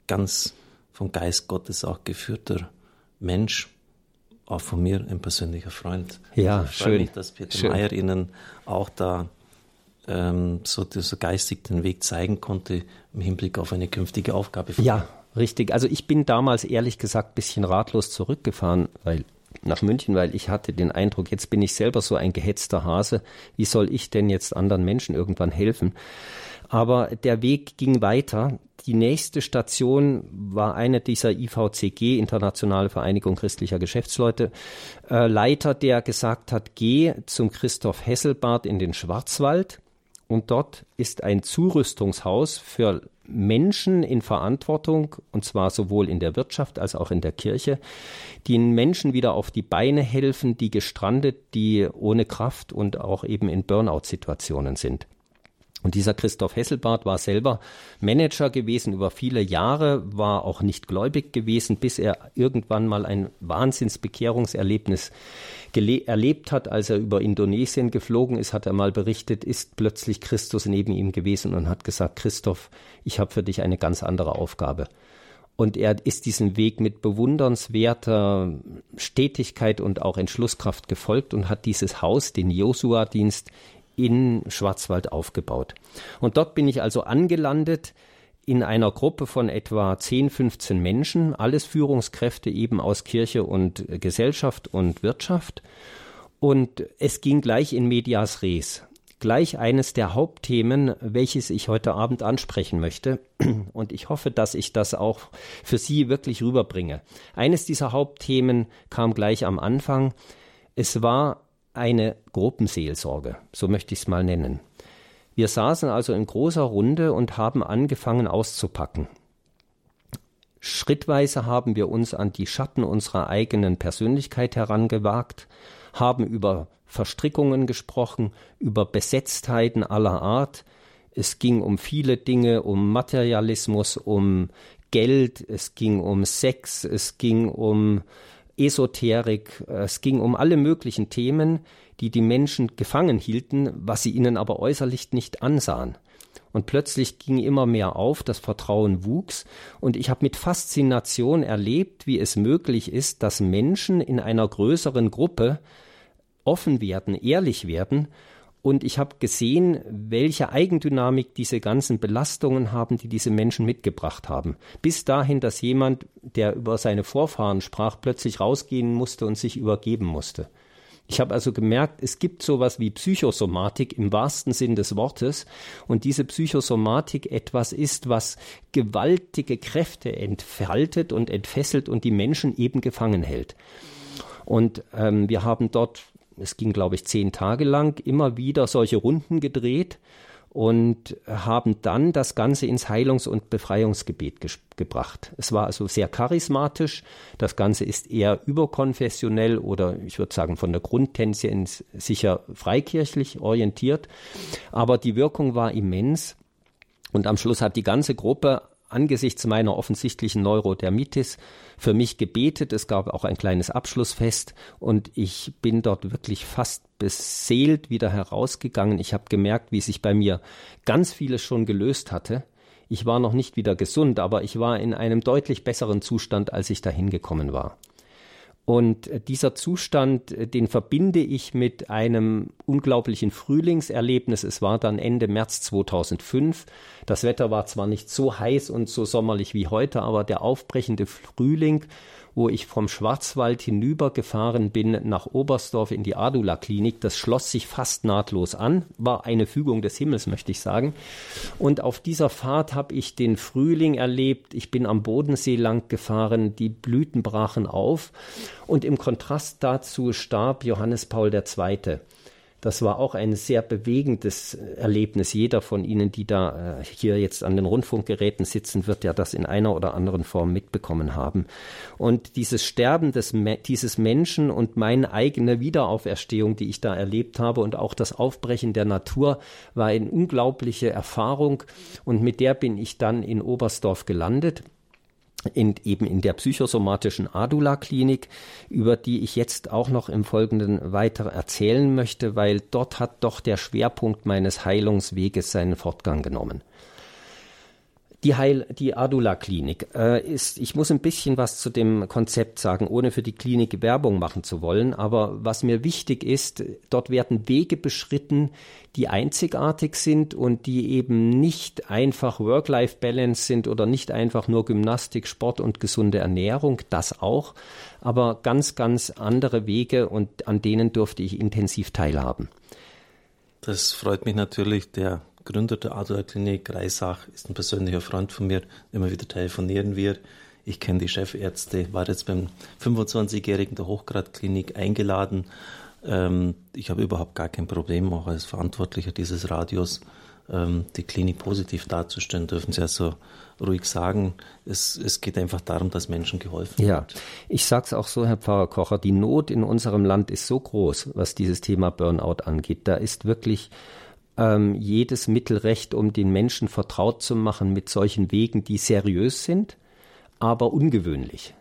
ganz vom Geist Gottes auch geführter Mensch auch von mir ein persönlicher Freund. Ja, also ich schön. Mich, dass Peter schön. Meyer Ihnen auch da ähm, so, so geistig den Weg zeigen konnte im Hinblick auf eine künftige Aufgabe. Ja, richtig. Also ich bin damals ehrlich gesagt ein bisschen ratlos zurückgefahren, weil nach München, weil ich hatte den Eindruck, jetzt bin ich selber so ein gehetzter Hase. Wie soll ich denn jetzt anderen Menschen irgendwann helfen? Aber der Weg ging weiter. Die nächste Station war eine dieser IVCG, Internationale Vereinigung christlicher Geschäftsleute, äh, Leiter, der gesagt hat, geh zum Christoph Hesselbart in den Schwarzwald und dort ist ein Zurüstungshaus für Menschen in Verantwortung, und zwar sowohl in der Wirtschaft als auch in der Kirche, die Menschen wieder auf die Beine helfen, die gestrandet, die ohne Kraft und auch eben in Burnout-Situationen sind. Und dieser Christoph Hesselbart war selber Manager gewesen über viele Jahre, war auch nicht gläubig gewesen, bis er irgendwann mal ein Wahnsinnsbekehrungserlebnis erlebt hat, als er über Indonesien geflogen ist, hat er mal berichtet, ist plötzlich Christus neben ihm gewesen und hat gesagt, Christoph, ich habe für dich eine ganz andere Aufgabe. Und er ist diesen Weg mit bewundernswerter Stetigkeit und auch Entschlusskraft gefolgt und hat dieses Haus, den Josua-Dienst, in Schwarzwald aufgebaut. Und dort bin ich also angelandet in einer Gruppe von etwa 10, 15 Menschen, alles Führungskräfte eben aus Kirche und Gesellschaft und Wirtschaft. Und es ging gleich in medias res. Gleich eines der Hauptthemen, welches ich heute Abend ansprechen möchte. Und ich hoffe, dass ich das auch für Sie wirklich rüberbringe. Eines dieser Hauptthemen kam gleich am Anfang. Es war eine Gruppenseelsorge, so möchte ich es mal nennen. Wir saßen also in großer Runde und haben angefangen auszupacken. Schrittweise haben wir uns an die Schatten unserer eigenen Persönlichkeit herangewagt, haben über Verstrickungen gesprochen, über Besetztheiten aller Art. Es ging um viele Dinge, um Materialismus, um Geld, es ging um Sex, es ging um Esoterik, es ging um alle möglichen Themen, die die Menschen gefangen hielten, was sie ihnen aber äußerlich nicht ansahen. Und plötzlich ging immer mehr auf, das Vertrauen wuchs, und ich habe mit Faszination erlebt, wie es möglich ist, dass Menschen in einer größeren Gruppe offen werden, ehrlich werden und ich habe gesehen, welche Eigendynamik diese ganzen Belastungen haben, die diese Menschen mitgebracht haben. Bis dahin, dass jemand, der über seine Vorfahren sprach, plötzlich rausgehen musste und sich übergeben musste. Ich habe also gemerkt, es gibt sowas wie Psychosomatik im wahrsten Sinn des Wortes und diese Psychosomatik etwas ist, was gewaltige Kräfte entfaltet und entfesselt und die Menschen eben gefangen hält. Und ähm, wir haben dort es ging, glaube ich, zehn Tage lang, immer wieder solche Runden gedreht und haben dann das Ganze ins Heilungs- und Befreiungsgebet ge gebracht. Es war also sehr charismatisch. Das Ganze ist eher überkonfessionell oder ich würde sagen von der Grundtendenz sicher freikirchlich orientiert. Aber die Wirkung war immens. Und am Schluss hat die ganze Gruppe angesichts meiner offensichtlichen Neurodermitis für mich gebetet. Es gab auch ein kleines Abschlussfest und ich bin dort wirklich fast beseelt wieder herausgegangen. Ich habe gemerkt, wie sich bei mir ganz vieles schon gelöst hatte. Ich war noch nicht wieder gesund, aber ich war in einem deutlich besseren Zustand, als ich dahin gekommen war. Und dieser Zustand, den verbinde ich mit einem unglaublichen Frühlingserlebnis. Es war dann Ende März 2005. Das Wetter war zwar nicht so heiß und so sommerlich wie heute, aber der aufbrechende Frühling, wo ich vom Schwarzwald hinübergefahren bin nach Oberstdorf in die Adula-Klinik. Das schloss sich fast nahtlos an, war eine Fügung des Himmels, möchte ich sagen. Und auf dieser Fahrt habe ich den Frühling erlebt. Ich bin am Bodensee lang gefahren, die Blüten brachen auf. Und im Kontrast dazu starb Johannes Paul II. Das war auch ein sehr bewegendes Erlebnis. Jeder von Ihnen, die da äh, hier jetzt an den Rundfunkgeräten sitzen, wird ja das in einer oder anderen Form mitbekommen haben. Und dieses Sterben des, dieses Menschen und meine eigene Wiederauferstehung, die ich da erlebt habe und auch das Aufbrechen der Natur war eine unglaubliche Erfahrung. Und mit der bin ich dann in Oberstdorf gelandet in, eben in der psychosomatischen Adula-Klinik, über die ich jetzt auch noch im Folgenden weiter erzählen möchte, weil dort hat doch der Schwerpunkt meines Heilungsweges seinen Fortgang genommen. Die, Heil, die Adula-Klinik äh, ist, ich muss ein bisschen was zu dem Konzept sagen, ohne für die Klinik Werbung machen zu wollen. Aber was mir wichtig ist, dort werden Wege beschritten, die einzigartig sind und die eben nicht einfach Work-Life-Balance sind oder nicht einfach nur Gymnastik, Sport und gesunde Ernährung, das auch, aber ganz, ganz andere Wege und an denen durfte ich intensiv teilhaben. Das freut mich natürlich. Der Gründer der Adlerklinik, Reisach, ist ein persönlicher Freund von mir. Immer wieder telefonieren wir. Ich kenne die Chefärzte, war jetzt beim 25-Jährigen der Hochgradklinik eingeladen. Ähm, ich habe überhaupt gar kein Problem, auch als Verantwortlicher dieses Radios, ähm, die Klinik positiv darzustellen, dürfen Sie also ruhig sagen. Es, es geht einfach darum, dass Menschen geholfen ja. wird. Ja, ich sage es auch so, Herr Pfarrer Kocher, die Not in unserem Land ist so groß, was dieses Thema Burnout angeht. Da ist wirklich ähm, jedes Mittelrecht, um den Menschen vertraut zu machen mit solchen Wegen, die seriös sind, aber ungewöhnlich.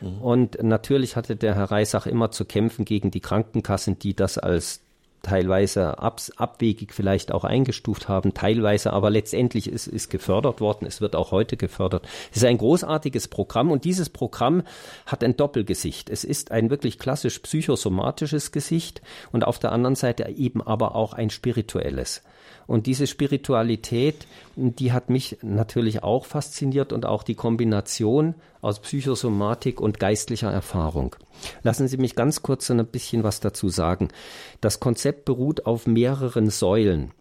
Mhm. Und natürlich hatte der Herr Reisach immer zu kämpfen gegen die Krankenkassen, die das als teilweise ab, abwegig vielleicht auch eingestuft haben, teilweise aber letztendlich ist, ist gefördert worden. Es wird auch heute gefördert. Es ist ein großartiges Programm und dieses Programm hat ein Doppelgesicht. Es ist ein wirklich klassisch psychosomatisches Gesicht und auf der anderen Seite eben aber auch ein spirituelles. Und diese Spiritualität, die hat mich natürlich auch fasziniert und auch die Kombination aus Psychosomatik und geistlicher Erfahrung. Lassen Sie mich ganz kurz ein bisschen was dazu sagen. Das Konzept beruht auf mehreren Säulen.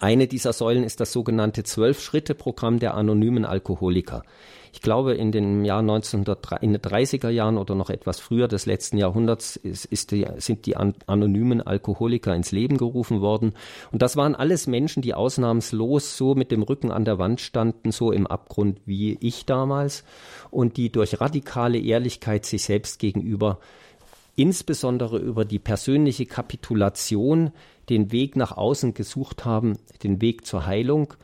Eine dieser Säulen ist das sogenannte Zwölf-Schritte-Programm der anonymen Alkoholiker. Ich glaube, in den Jahr 1930, in den 30er Jahren oder noch etwas früher des letzten Jahrhunderts ist, ist die, sind die anonymen Alkoholiker ins Leben gerufen worden. Und das waren alles Menschen, die ausnahmslos so mit dem Rücken an der Wand standen, so im Abgrund wie ich damals und die durch radikale Ehrlichkeit sich selbst gegenüber insbesondere über die persönliche Kapitulation den Weg nach außen gesucht haben, den Weg zur Heilung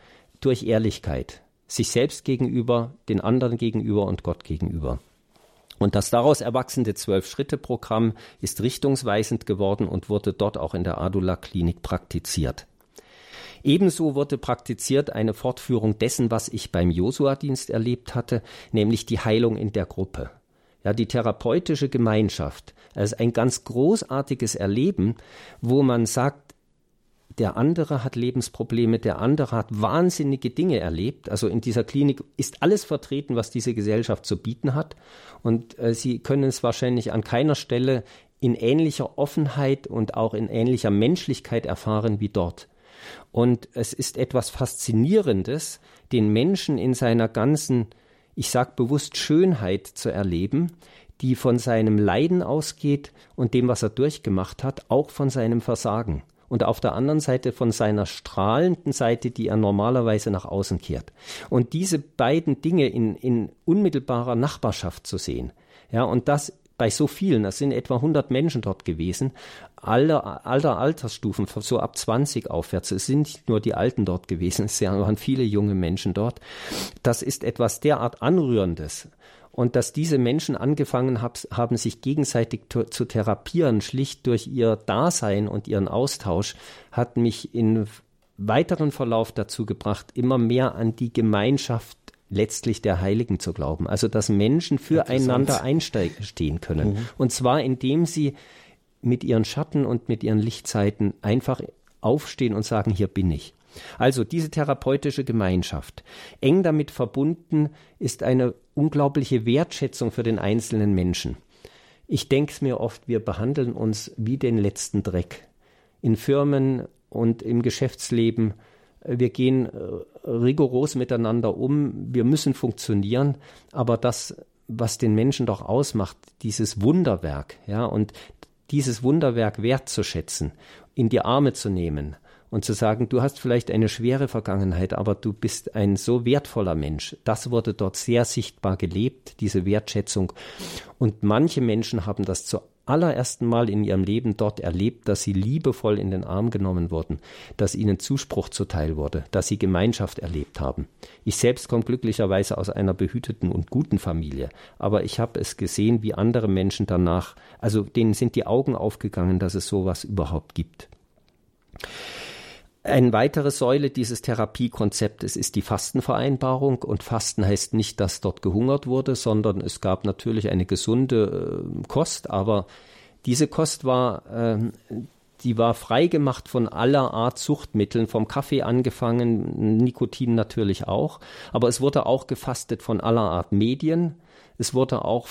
durch Ehrlichkeit sich selbst gegenüber, den anderen gegenüber und Gott gegenüber. Und das daraus erwachsene Zwölf-Schritte-Programm ist richtungsweisend geworden und wurde dort auch in der Adula-Klinik praktiziert. Ebenso wurde praktiziert eine Fortführung dessen, was ich beim Josua-Dienst erlebt hatte, nämlich die Heilung in der Gruppe. Ja, die therapeutische Gemeinschaft. Es ist ein ganz großartiges Erleben, wo man sagt, der andere hat Lebensprobleme, der andere hat wahnsinnige Dinge erlebt. Also in dieser Klinik ist alles vertreten, was diese Gesellschaft zu bieten hat. Und äh, Sie können es wahrscheinlich an keiner Stelle in ähnlicher Offenheit und auch in ähnlicher Menschlichkeit erfahren wie dort. Und es ist etwas Faszinierendes, den Menschen in seiner ganzen, ich sag bewusst Schönheit zu erleben, die von seinem Leiden ausgeht und dem, was er durchgemacht hat, auch von seinem Versagen und auf der anderen Seite von seiner strahlenden Seite, die er normalerweise nach außen kehrt. Und diese beiden Dinge in, in unmittelbarer Nachbarschaft zu sehen, ja, und das bei so vielen, das sind etwa 100 Menschen dort gewesen, aller, aller Altersstufen, so ab 20 aufwärts. Es sind nicht nur die Alten dort gewesen, es waren viele junge Menschen dort. Das ist etwas derart Anrührendes und dass diese Menschen angefangen hab, haben, sich gegenseitig zu therapieren, schlicht durch ihr Dasein und ihren Austausch, hat mich in weiteren Verlauf dazu gebracht, immer mehr an die Gemeinschaft letztlich der Heiligen zu glauben. Also dass Menschen füreinander einstehen können. Mhm. Und zwar indem sie mit ihren Schatten und mit ihren Lichtzeiten einfach aufstehen und sagen, hier bin ich. Also diese therapeutische Gemeinschaft. Eng damit verbunden ist eine unglaubliche Wertschätzung für den einzelnen Menschen. Ich denke mir oft, wir behandeln uns wie den letzten Dreck. In Firmen und im Geschäftsleben. Wir gehen äh, rigoros miteinander um. Wir müssen funktionieren. Aber das, was den Menschen doch ausmacht, dieses Wunderwerk, ja, und dieses Wunderwerk wertzuschätzen, in die Arme zu nehmen, und zu sagen, du hast vielleicht eine schwere Vergangenheit, aber du bist ein so wertvoller Mensch. Das wurde dort sehr sichtbar gelebt, diese Wertschätzung. Und manche Menschen haben das zu allerersten Mal in ihrem Leben dort erlebt, dass sie liebevoll in den Arm genommen wurden, dass ihnen Zuspruch zuteil wurde, dass sie Gemeinschaft erlebt haben. Ich selbst komme glücklicherweise aus einer behüteten und guten Familie, aber ich habe es gesehen, wie andere Menschen danach, also denen sind die Augen aufgegangen, dass es sowas überhaupt gibt. Eine weitere Säule dieses Therapiekonzeptes ist die Fastenvereinbarung. Und Fasten heißt nicht, dass dort gehungert wurde, sondern es gab natürlich eine gesunde äh, Kost, aber diese Kost war, äh, die war freigemacht von aller Art Suchtmitteln, vom Kaffee angefangen, Nikotin natürlich auch, aber es wurde auch gefastet von aller Art Medien, es wurde auch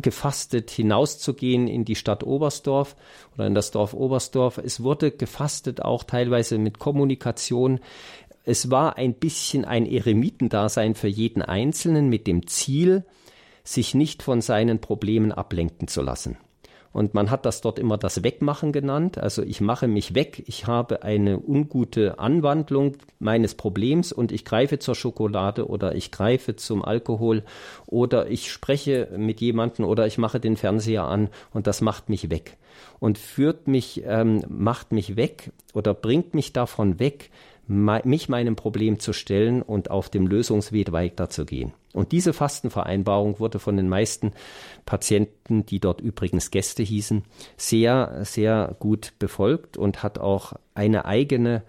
gefastet, hinauszugehen in die Stadt Oberstdorf oder in das Dorf Oberstdorf. Es wurde gefastet auch teilweise mit Kommunikation. Es war ein bisschen ein Eremitendasein für jeden Einzelnen mit dem Ziel, sich nicht von seinen Problemen ablenken zu lassen. Und man hat das dort immer das Wegmachen genannt. Also ich mache mich weg, ich habe eine ungute Anwandlung meines Problems und ich greife zur Schokolade oder ich greife zum Alkohol oder ich spreche mit jemandem oder ich mache den Fernseher an und das macht mich weg. Und führt mich, ähm, macht mich weg oder bringt mich davon weg, mich meinem Problem zu stellen und auf dem Lösungsweg weiterzugehen. Und diese Fastenvereinbarung wurde von den meisten Patienten, die dort übrigens Gäste hießen, sehr, sehr gut befolgt und hat auch eine eigene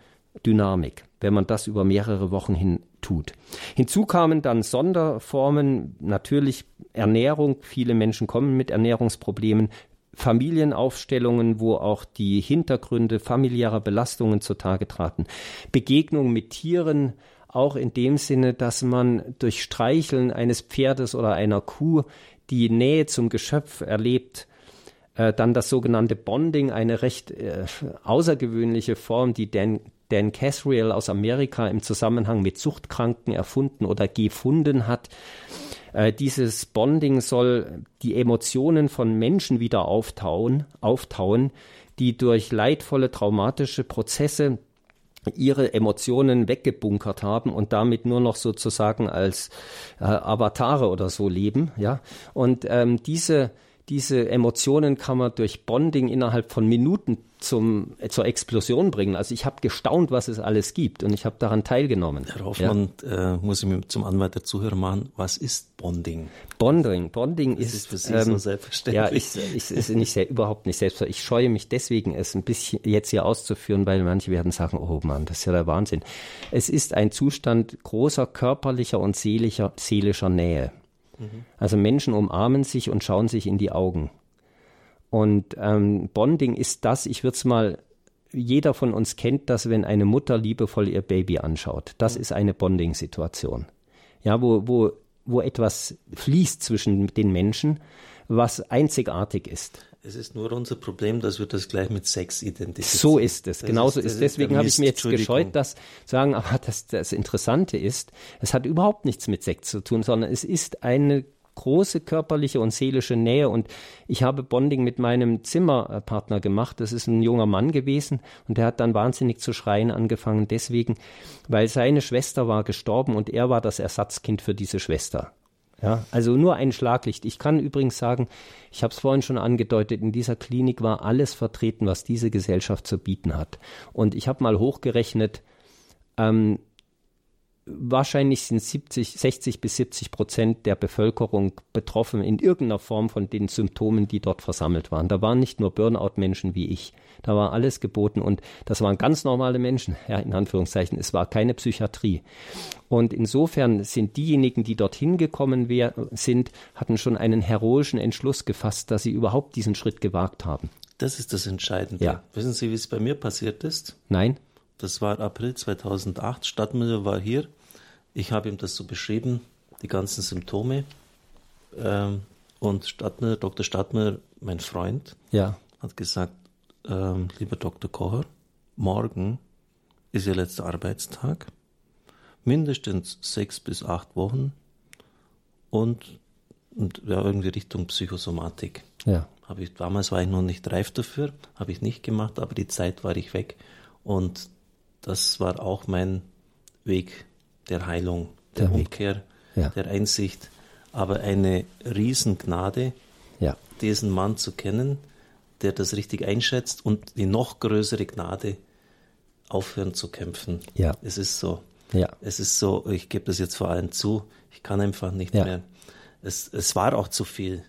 Dynamik, wenn man das über mehrere Wochen hin tut. Hinzu kamen dann Sonderformen, natürlich Ernährung. Viele Menschen kommen mit Ernährungsproblemen, Familienaufstellungen, wo auch die Hintergründe familiärer Belastungen zutage traten, Begegnungen mit Tieren, auch in dem Sinne, dass man durch Streicheln eines Pferdes oder einer Kuh die Nähe zum Geschöpf erlebt, äh, dann das sogenannte Bonding, eine recht äh, außergewöhnliche Form, die Dan, Dan Casriel aus Amerika im Zusammenhang mit Suchtkranken erfunden oder gefunden hat. Äh, dieses Bonding soll die Emotionen von Menschen wieder auftauen, auftauen, die durch leidvolle traumatische Prozesse ihre Emotionen weggebunkert haben und damit nur noch sozusagen als äh, Avatare oder so leben, ja. Und ähm, diese diese Emotionen kann man durch Bonding innerhalb von Minuten zum, äh, zur Explosion bringen. Also ich habe gestaunt, was es alles gibt und ich habe daran teilgenommen. Herr Hoffmann, ja. äh, muss ich mir zum Anwalt der Zuhörer machen, was ist Bonding? Bonding, Bonding das ist, ist für Sie ähm, so selbstverständlich. Ja, ich, ich, ist nicht sehr, überhaupt nicht selbstverständlich. Ich scheue mich deswegen, es ein bisschen jetzt hier auszuführen, weil manche werden sagen, oh Mann, das ist ja der Wahnsinn. Es ist ein Zustand großer körperlicher und seelischer, seelischer Nähe. Also Menschen umarmen sich und schauen sich in die Augen. Und ähm, Bonding ist das, ich würde es mal, jeder von uns kennt das, wenn eine Mutter liebevoll ihr Baby anschaut. Das mhm. ist eine Bonding-Situation. Ja, wo, wo, wo etwas fließt zwischen den Menschen, was einzigartig ist. Es ist nur unser Problem, dass wir das gleich mit Sex identifizieren. So ist es, genauso ist, ist. Deswegen habe ich mir jetzt gescheut, das zu sagen, aber das, das Interessante ist, es hat überhaupt nichts mit Sex zu tun, sondern es ist eine große körperliche und seelische Nähe. Und ich habe Bonding mit meinem Zimmerpartner gemacht. Das ist ein junger Mann gewesen und der hat dann wahnsinnig zu schreien angefangen, deswegen, weil seine Schwester war gestorben und er war das Ersatzkind für diese Schwester. Ja, also nur ein Schlaglicht. Ich kann übrigens sagen, ich habe es vorhin schon angedeutet, in dieser Klinik war alles vertreten, was diese Gesellschaft zu bieten hat. Und ich habe mal hochgerechnet, ähm, wahrscheinlich sind 70, 60 bis 70 Prozent der Bevölkerung betroffen in irgendeiner Form von den Symptomen, die dort versammelt waren. Da waren nicht nur Burnout-Menschen wie ich. Da war alles geboten und das waren ganz normale Menschen, ja, in Anführungszeichen. Es war keine Psychiatrie. Und insofern sind diejenigen, die dorthin gekommen wär, sind, hatten schon einen heroischen Entschluss gefasst, dass sie überhaupt diesen Schritt gewagt haben. Das ist das Entscheidende. Ja. Wissen Sie, wie es bei mir passiert ist? Nein. Das war April 2008. Stadtmüller war hier. Ich habe ihm das so beschrieben, die ganzen Symptome. Ähm, und Stadtmüller, Dr. Stadtmüller, mein Freund, ja. hat gesagt, ähm, lieber Dr. Kocher, morgen ist Ihr letzter Arbeitstag. Mindestens sechs bis acht Wochen und, und ja, irgendwie Richtung Psychosomatik. Ja. Habe ich, damals war ich noch nicht reif dafür, habe ich nicht gemacht, aber die Zeit war ich weg. Und das war auch mein Weg der Heilung, der, der Umkehr, ja. der Einsicht. Aber eine Riesengnade, ja. diesen Mann zu kennen, der das richtig einschätzt und die noch größere Gnade, aufhören zu kämpfen. Ja. Es ist so. Ja. Es ist so, ich gebe das jetzt vor allem zu, ich kann einfach nicht ja. mehr. Es, es war auch zu viel.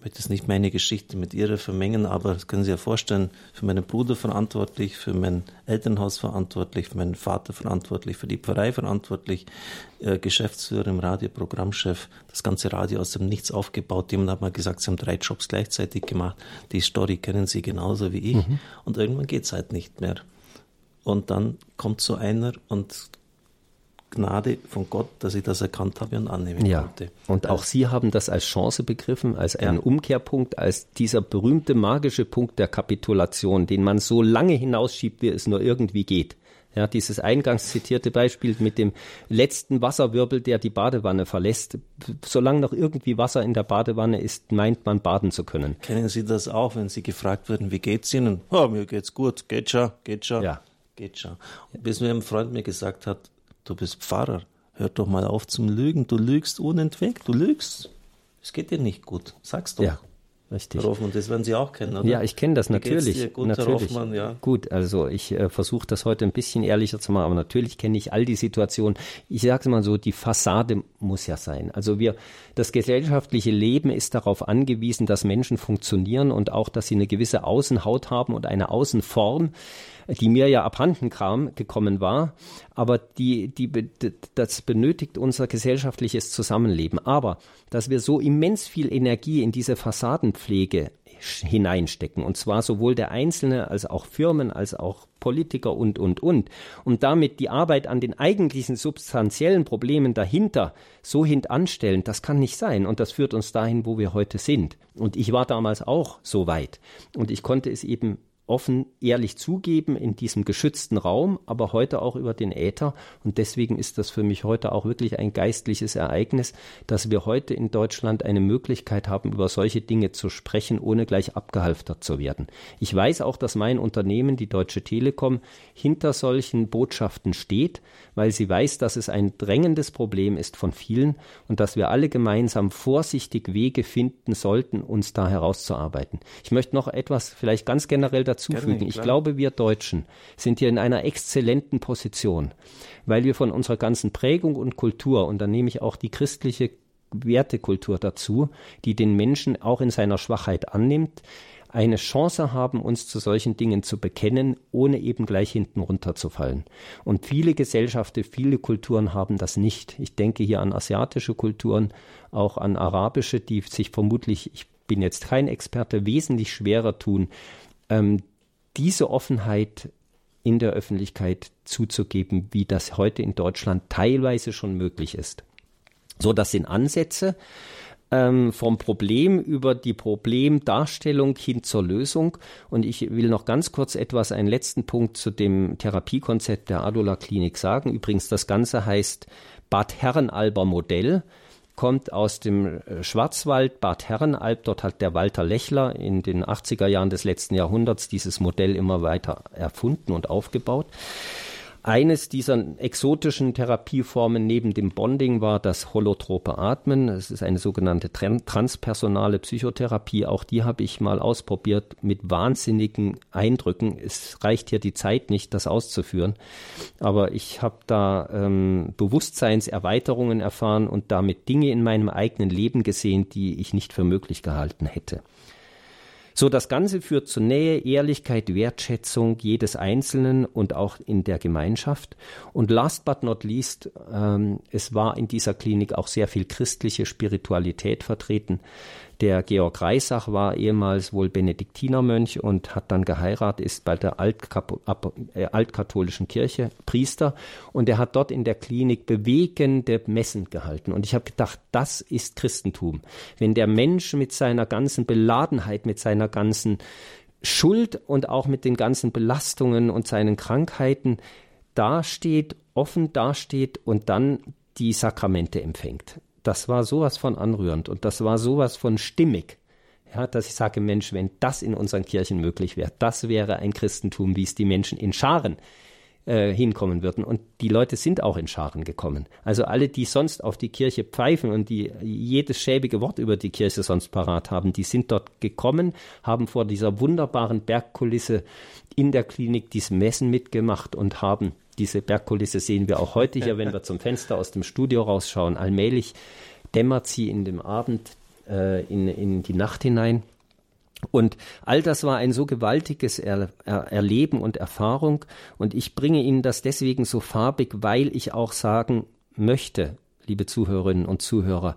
Ich möchte jetzt nicht meine Geschichte mit ihrer vermengen, aber das können Sie ja vorstellen, für meinen Bruder verantwortlich, für mein Elternhaus verantwortlich, für meinen Vater verantwortlich, für die Pfarrei verantwortlich, äh, Geschäftsführer im Radio, Programmchef, das ganze Radio aus dem Nichts aufgebaut. Jemand hat mal gesagt, Sie haben drei Jobs gleichzeitig gemacht. Die Story kennen Sie genauso wie ich. Mhm. Und irgendwann geht's halt nicht mehr. Und dann kommt so einer und Gnade von Gott, dass ich das erkannt habe und annehmen ja. konnte. Und auch Sie haben das als Chance begriffen, als einen ja. Umkehrpunkt, als dieser berühmte magische Punkt der Kapitulation, den man so lange hinausschiebt, wie es nur irgendwie geht. Ja, dieses eingangs zitierte Beispiel mit dem letzten Wasserwirbel, der die Badewanne verlässt. Solange noch irgendwie Wasser in der Badewanne ist, meint man baden zu können. Kennen Sie das auch, wenn Sie gefragt werden, wie geht's Ihnen? Oh, mir geht's gut, geht schon, geht schon. Ja. Geht schon. Bis mir ein Freund mir gesagt hat, Du bist Pfarrer. Hör doch mal auf zum Lügen. Du lügst unentwegt. Du lügst. Es geht dir nicht gut. Sag's doch. Ja, richtig. Herr Hoffmann, das werden Sie auch kennen, oder? Ja, ich kenne das natürlich. Gut, natürlich. Hoffmann, ja. Gut, also ich äh, versuche das heute ein bisschen ehrlicher zu machen, aber natürlich kenne ich all die Situationen. Ich sage mal so, die Fassade muss ja sein. Also wir, das gesellschaftliche Leben ist darauf angewiesen, dass Menschen funktionieren und auch, dass sie eine gewisse Außenhaut haben und eine Außenform die mir ja abhanden kam, gekommen war. Aber die, die, das benötigt unser gesellschaftliches Zusammenleben. Aber dass wir so immens viel Energie in diese Fassadenpflege hineinstecken, und zwar sowohl der Einzelne als auch Firmen, als auch Politiker und, und, und, und damit die Arbeit an den eigentlichen substanziellen Problemen dahinter so hintanstellen, das kann nicht sein. Und das führt uns dahin, wo wir heute sind. Und ich war damals auch so weit. Und ich konnte es eben offen, ehrlich zugeben in diesem geschützten Raum, aber heute auch über den Äther. Und deswegen ist das für mich heute auch wirklich ein geistliches Ereignis, dass wir heute in Deutschland eine Möglichkeit haben, über solche Dinge zu sprechen, ohne gleich abgehalftert zu werden. Ich weiß auch, dass mein Unternehmen, die Deutsche Telekom, hinter solchen Botschaften steht, weil sie weiß, dass es ein drängendes Problem ist von vielen und dass wir alle gemeinsam vorsichtig Wege finden sollten, uns da herauszuarbeiten. Ich möchte noch etwas vielleicht ganz generell dazu dazufügen. ich glaube, wir Deutschen sind hier in einer exzellenten Position, weil wir von unserer ganzen Prägung und Kultur, und da nehme ich auch die christliche Wertekultur dazu, die den Menschen auch in seiner Schwachheit annimmt, eine Chance haben, uns zu solchen Dingen zu bekennen, ohne eben gleich hinten runterzufallen. Und viele Gesellschaften, viele Kulturen haben das nicht. Ich denke hier an asiatische Kulturen, auch an arabische, die sich vermutlich, ich bin jetzt kein Experte, wesentlich schwerer tun, ähm, diese Offenheit in der Öffentlichkeit zuzugeben, wie das heute in Deutschland teilweise schon möglich ist. So, das sind Ansätze ähm, vom Problem über die Problemdarstellung hin zur Lösung. Und ich will noch ganz kurz etwas, einen letzten Punkt zu dem Therapiekonzept der Adula Klinik sagen. Übrigens, das Ganze heißt Bad Herrenalber Modell kommt aus dem äh, Schwarzwald, Bad Herrenalb. Dort hat der Walter Lechler in den 80er Jahren des letzten Jahrhunderts dieses Modell immer weiter erfunden und aufgebaut. Eines dieser exotischen Therapieformen neben dem Bonding war das holotrope Atmen. Es ist eine sogenannte transpersonale Psychotherapie. Auch die habe ich mal ausprobiert mit wahnsinnigen Eindrücken. Es reicht hier die Zeit nicht, das auszuführen. Aber ich habe da ähm, Bewusstseinserweiterungen erfahren und damit Dinge in meinem eigenen Leben gesehen, die ich nicht für möglich gehalten hätte. So, das Ganze führt zu Nähe, Ehrlichkeit, Wertschätzung jedes Einzelnen und auch in der Gemeinschaft. Und last but not least, ähm, es war in dieser Klinik auch sehr viel christliche Spiritualität vertreten. Der Georg Reisach war ehemals wohl Benediktinermönch und hat dann geheiratet, ist bei der äh, altkatholischen Kirche Priester und er hat dort in der Klinik bewegende Messen gehalten. Und ich habe gedacht, das ist Christentum. Wenn der Mensch mit seiner ganzen Beladenheit, mit seiner ganzen Schuld und auch mit den ganzen Belastungen und seinen Krankheiten dasteht, offen dasteht und dann die Sakramente empfängt. Das war sowas von anrührend und das war sowas von stimmig. Ja, dass ich sage, Mensch, wenn das in unseren Kirchen möglich wäre, das wäre ein Christentum, wie es die Menschen in Scharen äh, hinkommen würden. Und die Leute sind auch in Scharen gekommen. Also alle, die sonst auf die Kirche pfeifen und die jedes schäbige Wort über die Kirche sonst parat haben, die sind dort gekommen, haben vor dieser wunderbaren Bergkulisse in der Klinik diese Messen mitgemacht und haben diese Bergkulisse sehen wir auch heute hier, wenn wir zum Fenster aus dem Studio rausschauen. Allmählich dämmert sie in dem Abend äh, in, in die Nacht hinein. Und all das war ein so gewaltiges er er Erleben und Erfahrung. Und ich bringe Ihnen das deswegen so farbig, weil ich auch sagen möchte, liebe Zuhörerinnen und Zuhörer,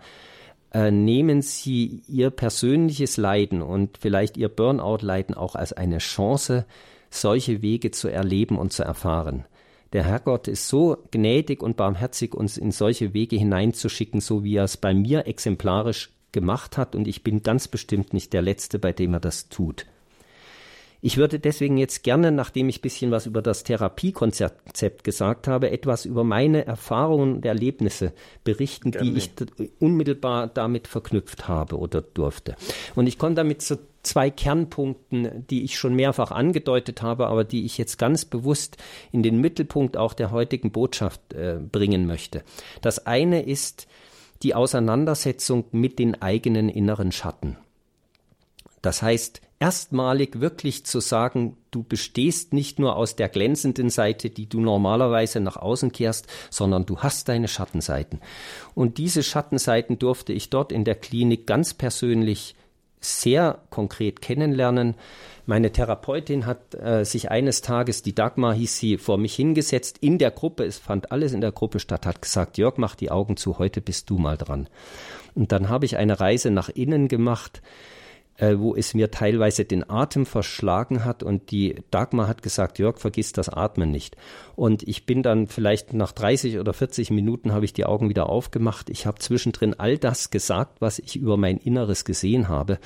äh, nehmen Sie Ihr persönliches Leiden und vielleicht Ihr Burnout-Leiden auch als eine Chance, solche Wege zu erleben und zu erfahren. Der Herrgott ist so gnädig und barmherzig, uns in solche Wege hineinzuschicken, so wie er es bei mir exemplarisch gemacht hat. Und ich bin ganz bestimmt nicht der Letzte, bei dem er das tut. Ich würde deswegen jetzt gerne, nachdem ich ein bisschen was über das Therapiekonzept gesagt habe, etwas über meine Erfahrungen und Erlebnisse berichten, gerne. die ich unmittelbar damit verknüpft habe oder durfte. Und ich komme damit zu zwei Kernpunkten, die ich schon mehrfach angedeutet habe, aber die ich jetzt ganz bewusst in den Mittelpunkt auch der heutigen Botschaft äh, bringen möchte. Das eine ist die Auseinandersetzung mit den eigenen inneren Schatten. Das heißt, erstmalig wirklich zu sagen, du bestehst nicht nur aus der glänzenden Seite, die du normalerweise nach außen kehrst, sondern du hast deine Schattenseiten. Und diese Schattenseiten durfte ich dort in der Klinik ganz persönlich sehr konkret kennenlernen. Meine Therapeutin hat äh, sich eines Tages, die Dagmar hieß sie, vor mich hingesetzt in der Gruppe, es fand alles in der Gruppe statt, hat gesagt, Jörg, mach die Augen zu, heute bist du mal dran. Und dann habe ich eine Reise nach innen gemacht, äh, wo es mir teilweise den Atem verschlagen hat und die Dagmar hat gesagt, Jörg, vergiss das Atmen nicht. Und ich bin dann vielleicht nach 30 oder 40 Minuten habe ich die Augen wieder aufgemacht. Ich habe zwischendrin all das gesagt, was ich über mein Inneres gesehen habe.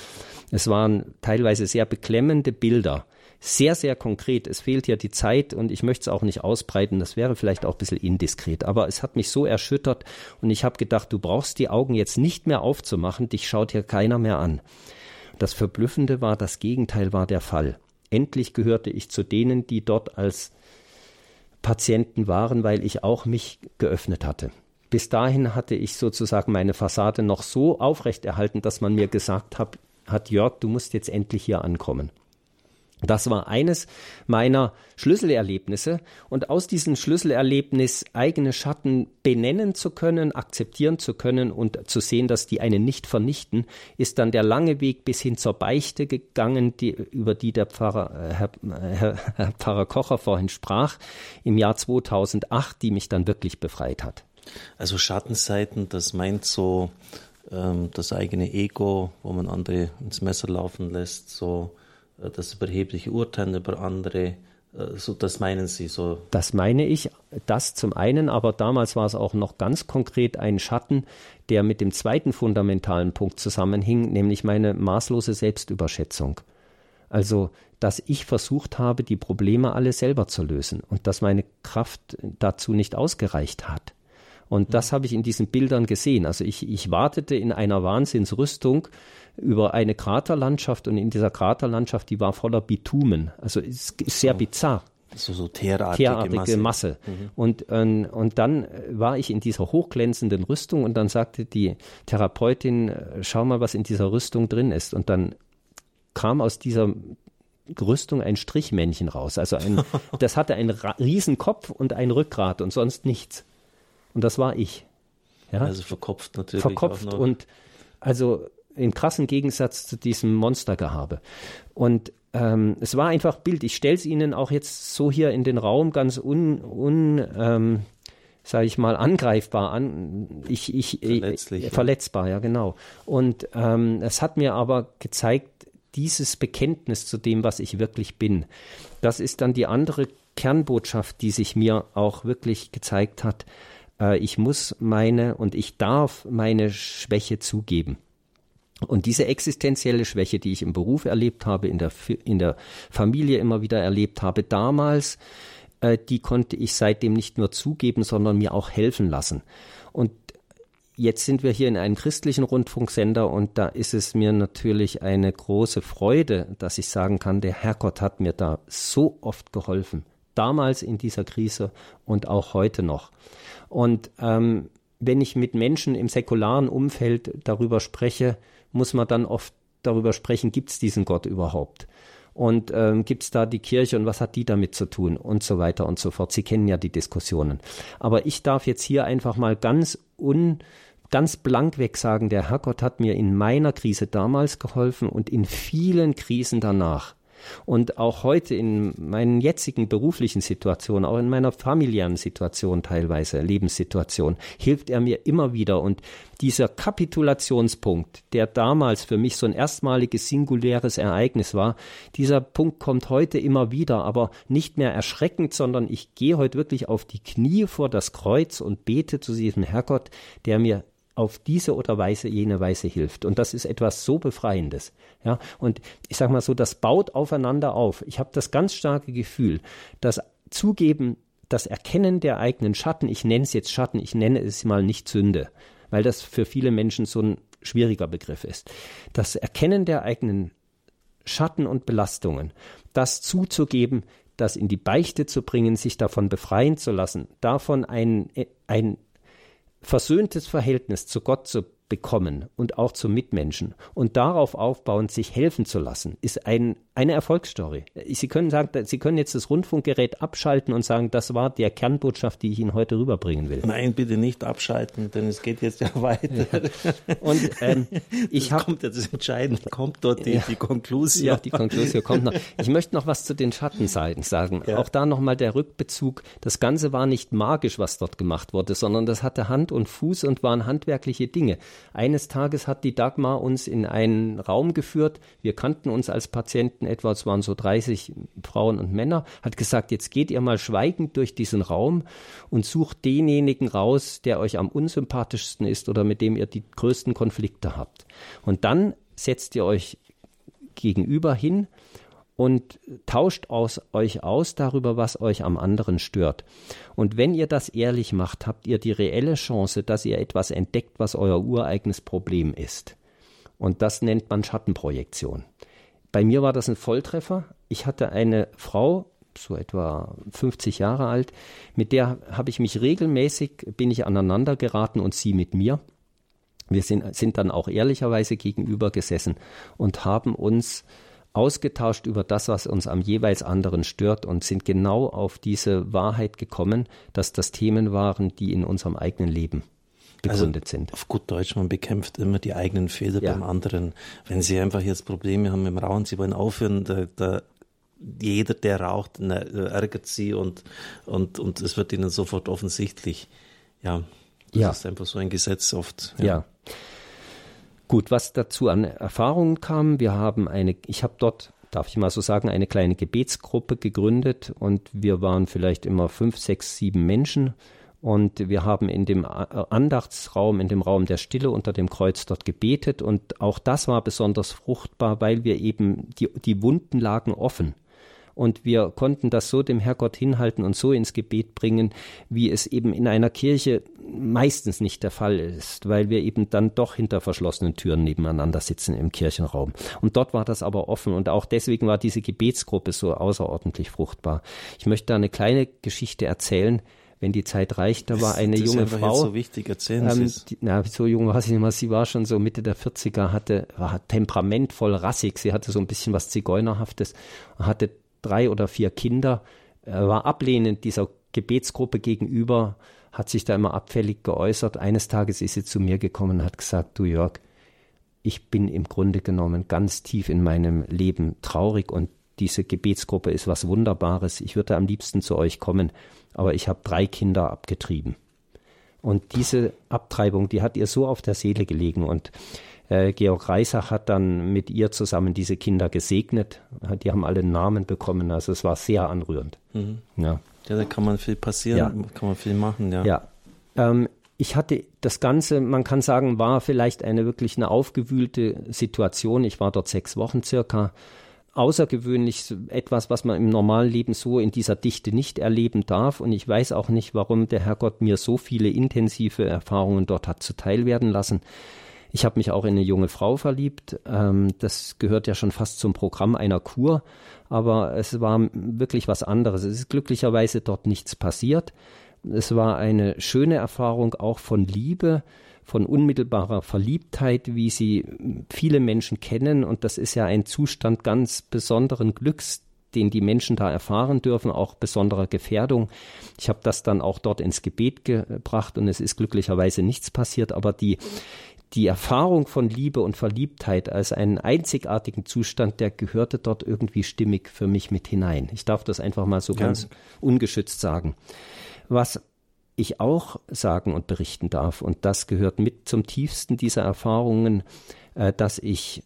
Es waren teilweise sehr beklemmende Bilder sehr, sehr konkret. Es fehlt ja die Zeit und ich möchte es auch nicht ausbreiten. Das wäre vielleicht auch ein bisschen indiskret. Aber es hat mich so erschüttert und ich habe gedacht, du brauchst die Augen jetzt nicht mehr aufzumachen. Dich schaut hier keiner mehr an. Das Verblüffende war, das Gegenteil war der Fall. Endlich gehörte ich zu denen, die dort als Patienten waren, weil ich auch mich geöffnet hatte. Bis dahin hatte ich sozusagen meine Fassade noch so aufrechterhalten, dass man mir gesagt hat, hat Jörg, du musst jetzt endlich hier ankommen. Das war eines meiner Schlüsselerlebnisse. Und aus diesem Schlüsselerlebnis eigene Schatten benennen zu können, akzeptieren zu können und zu sehen, dass die einen nicht vernichten, ist dann der lange Weg bis hin zur Beichte gegangen, die, über die der Pfarrer, äh, Herr, Herr, Herr Pfarrer Kocher vorhin sprach, im Jahr 2008, die mich dann wirklich befreit hat. Also Schattenseiten, das meint so ähm, das eigene Ego, wo man andere ins Messer laufen lässt, so äh, das überhebliche Urteilen über andere, äh, so, das meinen Sie so? Das meine ich, das zum einen, aber damals war es auch noch ganz konkret ein Schatten, der mit dem zweiten fundamentalen Punkt zusammenhing, nämlich meine maßlose Selbstüberschätzung. Also, dass ich versucht habe, die Probleme alle selber zu lösen und dass meine Kraft dazu nicht ausgereicht hat. Und das mhm. habe ich in diesen Bildern gesehen. Also ich, ich wartete in einer Wahnsinnsrüstung über eine Kraterlandschaft und in dieser Kraterlandschaft, die war voller Bitumen. Also es ist sehr bizarr. So, so teerartige, teerartige Masse. Masse. Mhm. Und, ähm, und dann war ich in dieser hochglänzenden Rüstung und dann sagte die Therapeutin, äh, schau mal, was in dieser Rüstung drin ist. Und dann kam aus dieser Rüstung ein Strichmännchen raus. Also ein, das hatte einen riesen Kopf und ein Rückgrat und sonst nichts. Und das war ich. Ja? Also verkopft natürlich. Verkopft und also in krassen Gegensatz zu diesem Monstergehabe. Und ähm, es war einfach Bild. Ich stelle es Ihnen auch jetzt so hier in den Raum ganz un, un ähm, sage ich mal, angreifbar an. Ich, ich, Verletzlich, ich, verletzbar, ja genau. Und ähm, es hat mir aber gezeigt, dieses Bekenntnis zu dem, was ich wirklich bin, das ist dann die andere Kernbotschaft, die sich mir auch wirklich gezeigt hat. Äh, ich muss meine und ich darf meine Schwäche zugeben. Und diese existenzielle Schwäche, die ich im Beruf erlebt habe, in der, in der Familie immer wieder erlebt habe, damals, äh, die konnte ich seitdem nicht nur zugeben, sondern mir auch helfen lassen. Und jetzt sind wir hier in einem christlichen Rundfunksender und da ist es mir natürlich eine große Freude, dass ich sagen kann, der Herrgott hat mir da so oft geholfen. Damals in dieser Krise und auch heute noch. Und ähm, wenn ich mit Menschen im säkularen Umfeld darüber spreche, muss man dann oft darüber sprechen, gibt es diesen Gott überhaupt? und ähm, gibt es da die Kirche und was hat die damit zu tun und so weiter und so fort. Sie kennen ja die Diskussionen. Aber ich darf jetzt hier einfach mal ganz un ganz blank weg sagen, der Herrgott hat mir in meiner Krise damals geholfen und in vielen Krisen danach. Und auch heute in meinen jetzigen beruflichen Situationen, auch in meiner familiären Situation teilweise, Lebenssituation, hilft er mir immer wieder. Und dieser Kapitulationspunkt, der damals für mich so ein erstmaliges singuläres Ereignis war, dieser Punkt kommt heute immer wieder, aber nicht mehr erschreckend, sondern ich gehe heute wirklich auf die Knie vor das Kreuz und bete zu diesem Herrgott, der mir auf diese oder Weise, jene Weise hilft. Und das ist etwas so Befreiendes. Ja, und ich sage mal so, das baut aufeinander auf. Ich habe das ganz starke Gefühl, dass Zugeben, das Erkennen der eigenen Schatten, ich nenne es jetzt Schatten, ich nenne es mal nicht Sünde, weil das für viele Menschen so ein schwieriger Begriff ist. Das Erkennen der eigenen Schatten und Belastungen, das zuzugeben, das in die Beichte zu bringen, sich davon befreien zu lassen, davon ein, ein versöhntes Verhältnis zu Gott zu bekommen und auch zu Mitmenschen und darauf aufbauend sich helfen zu lassen, ist ein, eine Erfolgsstory. Sie können sagen, Sie können jetzt das Rundfunkgerät abschalten und sagen, das war der Kernbotschaft, die ich Ihnen heute rüberbringen will. Nein, bitte nicht abschalten, denn es geht jetzt ja weiter. Ja. Und ähm, ich habe kommt ja das Entscheidende, kommt dort die, ja, die Konklusion. Ja, die Konklusion kommt noch. Ich möchte noch was zu den Schattenseiten sagen. Ja. Auch da nochmal der Rückbezug. Das Ganze war nicht magisch, was dort gemacht wurde, sondern das hatte Hand und Fuß und waren handwerkliche Dinge. Eines Tages hat die Dagmar uns in einen Raum geführt. Wir kannten uns als Patienten etwa, es waren so 30 Frauen und Männer, hat gesagt, jetzt geht ihr mal schweigend durch diesen Raum und sucht denjenigen raus, der euch am unsympathischsten ist oder mit dem ihr die größten Konflikte habt. Und dann setzt ihr euch gegenüber hin und tauscht aus euch aus darüber, was euch am anderen stört. Und wenn ihr das ehrlich macht, habt ihr die reelle Chance, dass ihr etwas entdeckt, was euer ureigenes Problem ist. Und das nennt man Schattenprojektion. Bei mir war das ein Volltreffer. Ich hatte eine Frau, so etwa 50 Jahre alt, mit der habe ich mich regelmäßig, bin ich aneinander geraten und sie mit mir. Wir sind, sind dann auch ehrlicherweise gegenüber gesessen und haben uns ausgetauscht über das, was uns am jeweils anderen stört und sind genau auf diese Wahrheit gekommen, dass das Themen waren, die in unserem eigenen Leben begründet also, sind. Auf gut Deutsch, man bekämpft immer die eigenen Fehler ja. beim anderen. Wenn Sie einfach jetzt Probleme haben mit dem Rauchen, Sie wollen aufhören, da, da jeder, der raucht, ärgert Sie und, und, und es wird Ihnen sofort offensichtlich. Ja, das ja. ist einfach so ein Gesetz oft. ja. ja. Gut, was dazu an Erfahrungen kam, wir haben eine, ich habe dort, darf ich mal so sagen, eine kleine Gebetsgruppe gegründet und wir waren vielleicht immer fünf, sechs, sieben Menschen und wir haben in dem Andachtsraum, in dem Raum der Stille unter dem Kreuz dort gebetet und auch das war besonders fruchtbar, weil wir eben, die, die Wunden lagen offen und wir konnten das so dem Herrgott hinhalten und so ins Gebet bringen, wie es eben in einer Kirche meistens nicht der Fall ist, weil wir eben dann doch hinter verschlossenen Türen nebeneinander sitzen im Kirchenraum. Und dort war das aber offen und auch deswegen war diese Gebetsgruppe so außerordentlich fruchtbar. Ich möchte da eine kleine Geschichte erzählen, wenn die Zeit reicht. Da war eine das junge Frau. so wichtig, erzählen ähm, die, na, so jung war sie nicht mehr. Sie war schon so Mitte der 40er, hatte, war temperamentvoll rassig. Sie hatte so ein bisschen was Zigeunerhaftes, hatte drei oder vier Kinder, er war ablehnend dieser Gebetsgruppe gegenüber, hat sich da immer abfällig geäußert. Eines Tages ist sie zu mir gekommen und hat gesagt, du Jörg, ich bin im Grunde genommen ganz tief in meinem Leben traurig und diese Gebetsgruppe ist was Wunderbares. Ich würde am liebsten zu euch kommen, aber ich habe drei Kinder abgetrieben. Und diese Abtreibung, die hat ihr so auf der Seele gelegen. Und äh, Georg Reisach hat dann mit ihr zusammen diese Kinder gesegnet. Die haben alle Namen bekommen. Also es war sehr anrührend. Mhm. Ja. ja, da kann man viel passieren, ja. kann man viel machen. Ja. ja. Ähm, ich hatte das Ganze, man kann sagen, war vielleicht eine wirklich eine aufgewühlte Situation. Ich war dort sechs Wochen circa. Außergewöhnlich etwas, was man im normalen Leben so in dieser Dichte nicht erleben darf. Und ich weiß auch nicht, warum der Herrgott mir so viele intensive Erfahrungen dort hat zuteil werden lassen. Ich habe mich auch in eine junge Frau verliebt. Ähm, das gehört ja schon fast zum Programm einer Kur. Aber es war wirklich was anderes. Es ist glücklicherweise dort nichts passiert. Es war eine schöne Erfahrung auch von Liebe, von unmittelbarer Verliebtheit, wie sie viele Menschen kennen. Und das ist ja ein Zustand ganz besonderen Glücks, den die Menschen da erfahren dürfen, auch besonderer Gefährdung. Ich habe das dann auch dort ins Gebet gebracht und es ist glücklicherweise nichts passiert, aber die, die Erfahrung von Liebe und Verliebtheit als einen einzigartigen Zustand, der gehörte dort irgendwie stimmig für mich mit hinein. Ich darf das einfach mal so ja. ganz ungeschützt sagen. Was ich auch sagen und berichten darf, und das gehört mit zum tiefsten dieser Erfahrungen, äh, dass ich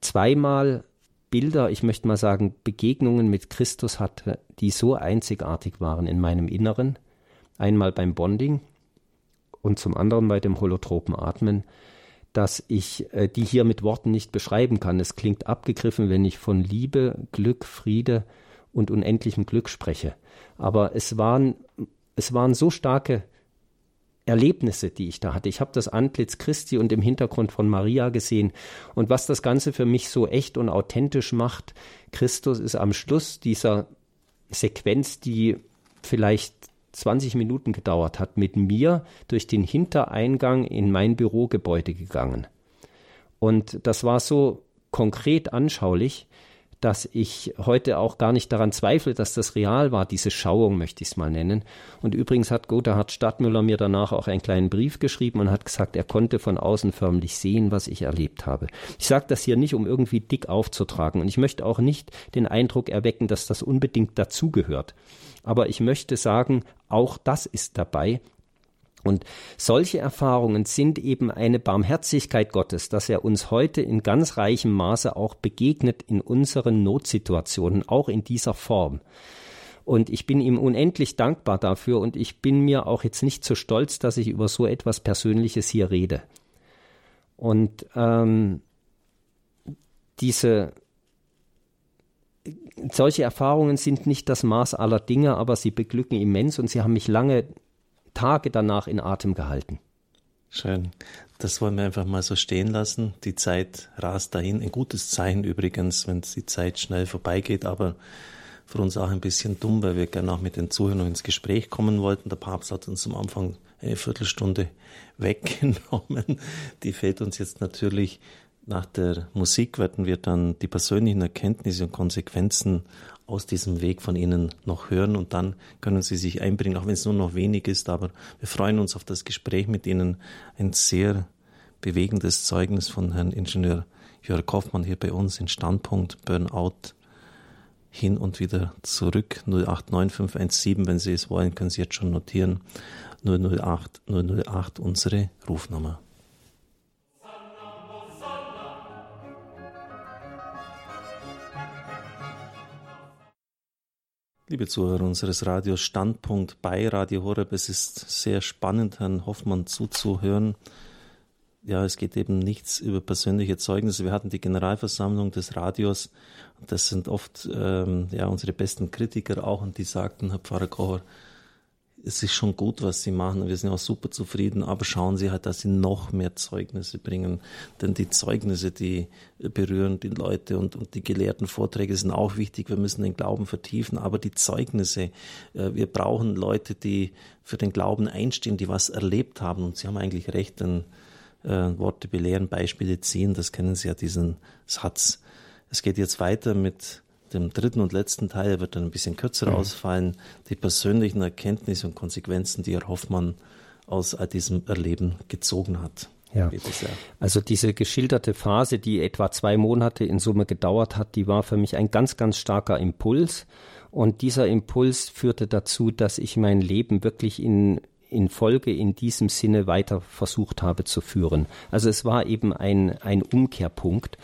zweimal Bilder, ich möchte mal sagen, Begegnungen mit Christus hatte, die so einzigartig waren in meinem Inneren. Einmal beim Bonding und zum anderen bei dem holotropen Atmen, dass ich äh, die hier mit Worten nicht beschreiben kann. Es klingt abgegriffen, wenn ich von Liebe, Glück, Friede und unendlichem Glück spreche. Aber es waren es waren so starke Erlebnisse, die ich da hatte. Ich habe das Antlitz Christi und im Hintergrund von Maria gesehen. Und was das Ganze für mich so echt und authentisch macht, Christus ist am Schluss dieser Sequenz, die vielleicht 20 Minuten gedauert hat, mit mir durch den Hintereingang in mein Bürogebäude gegangen. Und das war so konkret anschaulich, dass ich heute auch gar nicht daran zweifle, dass das real war, diese Schauung möchte ich es mal nennen. Und übrigens hat Gotthard Stadtmüller mir danach auch einen kleinen Brief geschrieben und hat gesagt, er konnte von außen förmlich sehen, was ich erlebt habe. Ich sage das hier nicht, um irgendwie dick aufzutragen und ich möchte auch nicht den Eindruck erwecken, dass das unbedingt dazugehört. Aber ich möchte sagen, auch das ist dabei, und solche Erfahrungen sind eben eine Barmherzigkeit Gottes, dass er uns heute in ganz reichem Maße auch begegnet in unseren Notsituationen, auch in dieser Form. Und ich bin ihm unendlich dankbar dafür und ich bin mir auch jetzt nicht so stolz, dass ich über so etwas Persönliches hier rede. Und ähm, diese solche Erfahrungen sind nicht das Maß aller Dinge, aber sie beglücken immens und sie haben mich lange Tage danach in Atem gehalten. Schön. Das wollen wir einfach mal so stehen lassen. Die Zeit rast dahin. Ein gutes Zeichen übrigens, wenn die Zeit schnell vorbeigeht, aber für uns auch ein bisschen dumm, weil wir gerne auch mit den Zuhörern ins Gespräch kommen wollten. Der Papst hat uns am Anfang eine Viertelstunde weggenommen. Die fehlt uns jetzt natürlich. Nach der Musik werden wir dann die persönlichen Erkenntnisse und Konsequenzen aus diesem Weg von Ihnen noch hören und dann können Sie sich einbringen, auch wenn es nur noch wenig ist. Aber wir freuen uns auf das Gespräch mit Ihnen. Ein sehr bewegendes Zeugnis von Herrn Ingenieur Jörg Hoffmann hier bei uns in Standpunkt Burnout hin und wieder zurück 089517, wenn Sie es wollen, können Sie jetzt schon notieren 008 008 unsere Rufnummer. Liebe Zuhörer unseres Radios Standpunkt bei Radio Horeb, es ist sehr spannend, Herrn Hoffmann zuzuhören. Ja, es geht eben nichts über persönliche Zeugnisse. Wir hatten die Generalversammlung des Radios das sind oft ähm, ja unsere besten Kritiker auch und die sagten, Herr Pfarrer Kocher, es ist schon gut, was sie machen. Wir sind auch super zufrieden, aber schauen Sie halt, dass Sie noch mehr Zeugnisse bringen. Denn die Zeugnisse, die berühren die Leute und, und die gelehrten Vorträge sind auch wichtig. Wir müssen den Glauben vertiefen, aber die Zeugnisse, äh, wir brauchen Leute, die für den Glauben einstehen, die was erlebt haben. Und Sie haben eigentlich recht, denn äh, Worte belehren, Beispiele ziehen, das kennen Sie ja, diesen Satz. Es geht jetzt weiter mit dem dritten und letzten Teil wird dann ein bisschen kürzer mhm. ausfallen, die persönlichen Erkenntnisse und Konsequenzen, die Herr Hoffmann aus diesem Erleben gezogen hat. Ja. Also diese geschilderte Phase, die etwa zwei Monate in Summe gedauert hat, die war für mich ein ganz, ganz starker Impuls. Und dieser Impuls führte dazu, dass ich mein Leben wirklich in in Folge in diesem Sinne weiter versucht habe zu führen. Also es war eben ein, ein Umkehrpunkt.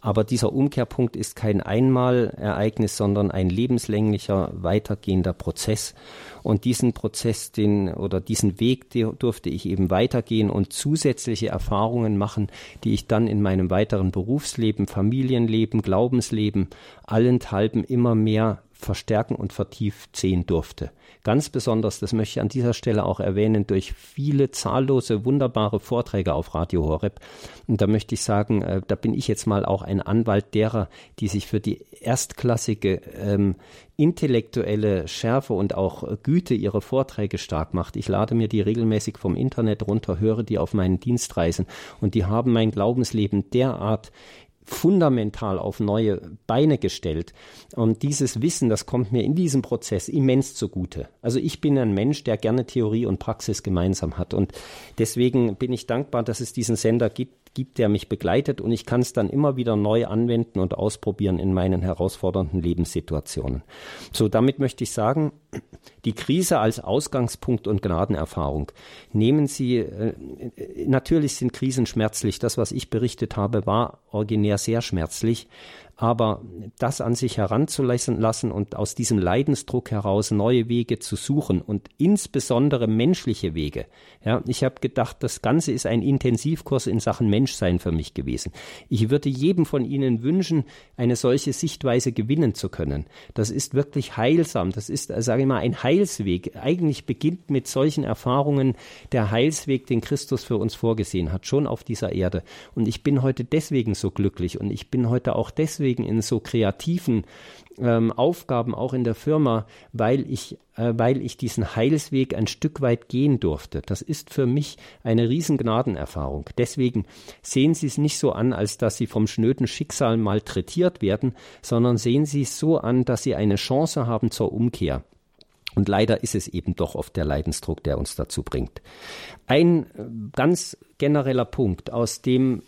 Aber dieser Umkehrpunkt ist kein Einmalereignis, sondern ein lebenslänglicher, weitergehender Prozess. Und diesen Prozess, den oder diesen Weg durfte ich eben weitergehen und zusätzliche Erfahrungen machen, die ich dann in meinem weiteren Berufsleben, Familienleben, Glaubensleben allenthalben immer mehr verstärken und vertieft sehen durfte. Ganz besonders, das möchte ich an dieser Stelle auch erwähnen, durch viele zahllose, wunderbare Vorträge auf Radio Horeb. Und da möchte ich sagen, äh, da bin ich jetzt mal auch ein Anwalt derer, die sich für die erstklassige ähm, intellektuelle Schärfe und auch Güte ihrer Vorträge stark macht. Ich lade mir die regelmäßig vom Internet runter, höre die auf meinen Dienstreisen und die haben mein Glaubensleben derart fundamental auf neue Beine gestellt. Und dieses Wissen, das kommt mir in diesem Prozess immens zugute. Also ich bin ein Mensch, der gerne Theorie und Praxis gemeinsam hat. Und deswegen bin ich dankbar, dass es diesen Sender gibt, gibt, der mich begleitet und ich kann es dann immer wieder neu anwenden und ausprobieren in meinen herausfordernden Lebenssituationen. So, damit möchte ich sagen, die Krise als Ausgangspunkt und Gnadenerfahrung. Nehmen Sie, äh, natürlich sind Krisen schmerzlich. Das, was ich berichtet habe, war originär sehr schmerzlich. Aber das an sich heranzulassen lassen und aus diesem Leidensdruck heraus neue Wege zu suchen und insbesondere menschliche Wege. Ja, ich habe gedacht, das Ganze ist ein Intensivkurs in Sachen Menschsein für mich gewesen. Ich würde jedem von Ihnen wünschen, eine solche Sichtweise gewinnen zu können. Das ist wirklich heilsam. Das ist, sage ich mal, ein Heilsweg. Eigentlich beginnt mit solchen Erfahrungen der Heilsweg, den Christus für uns vorgesehen hat, schon auf dieser Erde. Und ich bin heute deswegen so glücklich und ich bin heute auch deswegen deswegen in so kreativen ähm, Aufgaben auch in der Firma, weil ich, äh, weil ich diesen Heilsweg ein Stück weit gehen durfte. Das ist für mich eine Riesengnadenerfahrung. Deswegen sehen Sie es nicht so an, als dass Sie vom schnöden Schicksal malträtiert werden, sondern sehen Sie es so an, dass Sie eine Chance haben zur Umkehr. Und leider ist es eben doch oft der Leidensdruck, der uns dazu bringt. Ein äh, ganz genereller Punkt, aus dem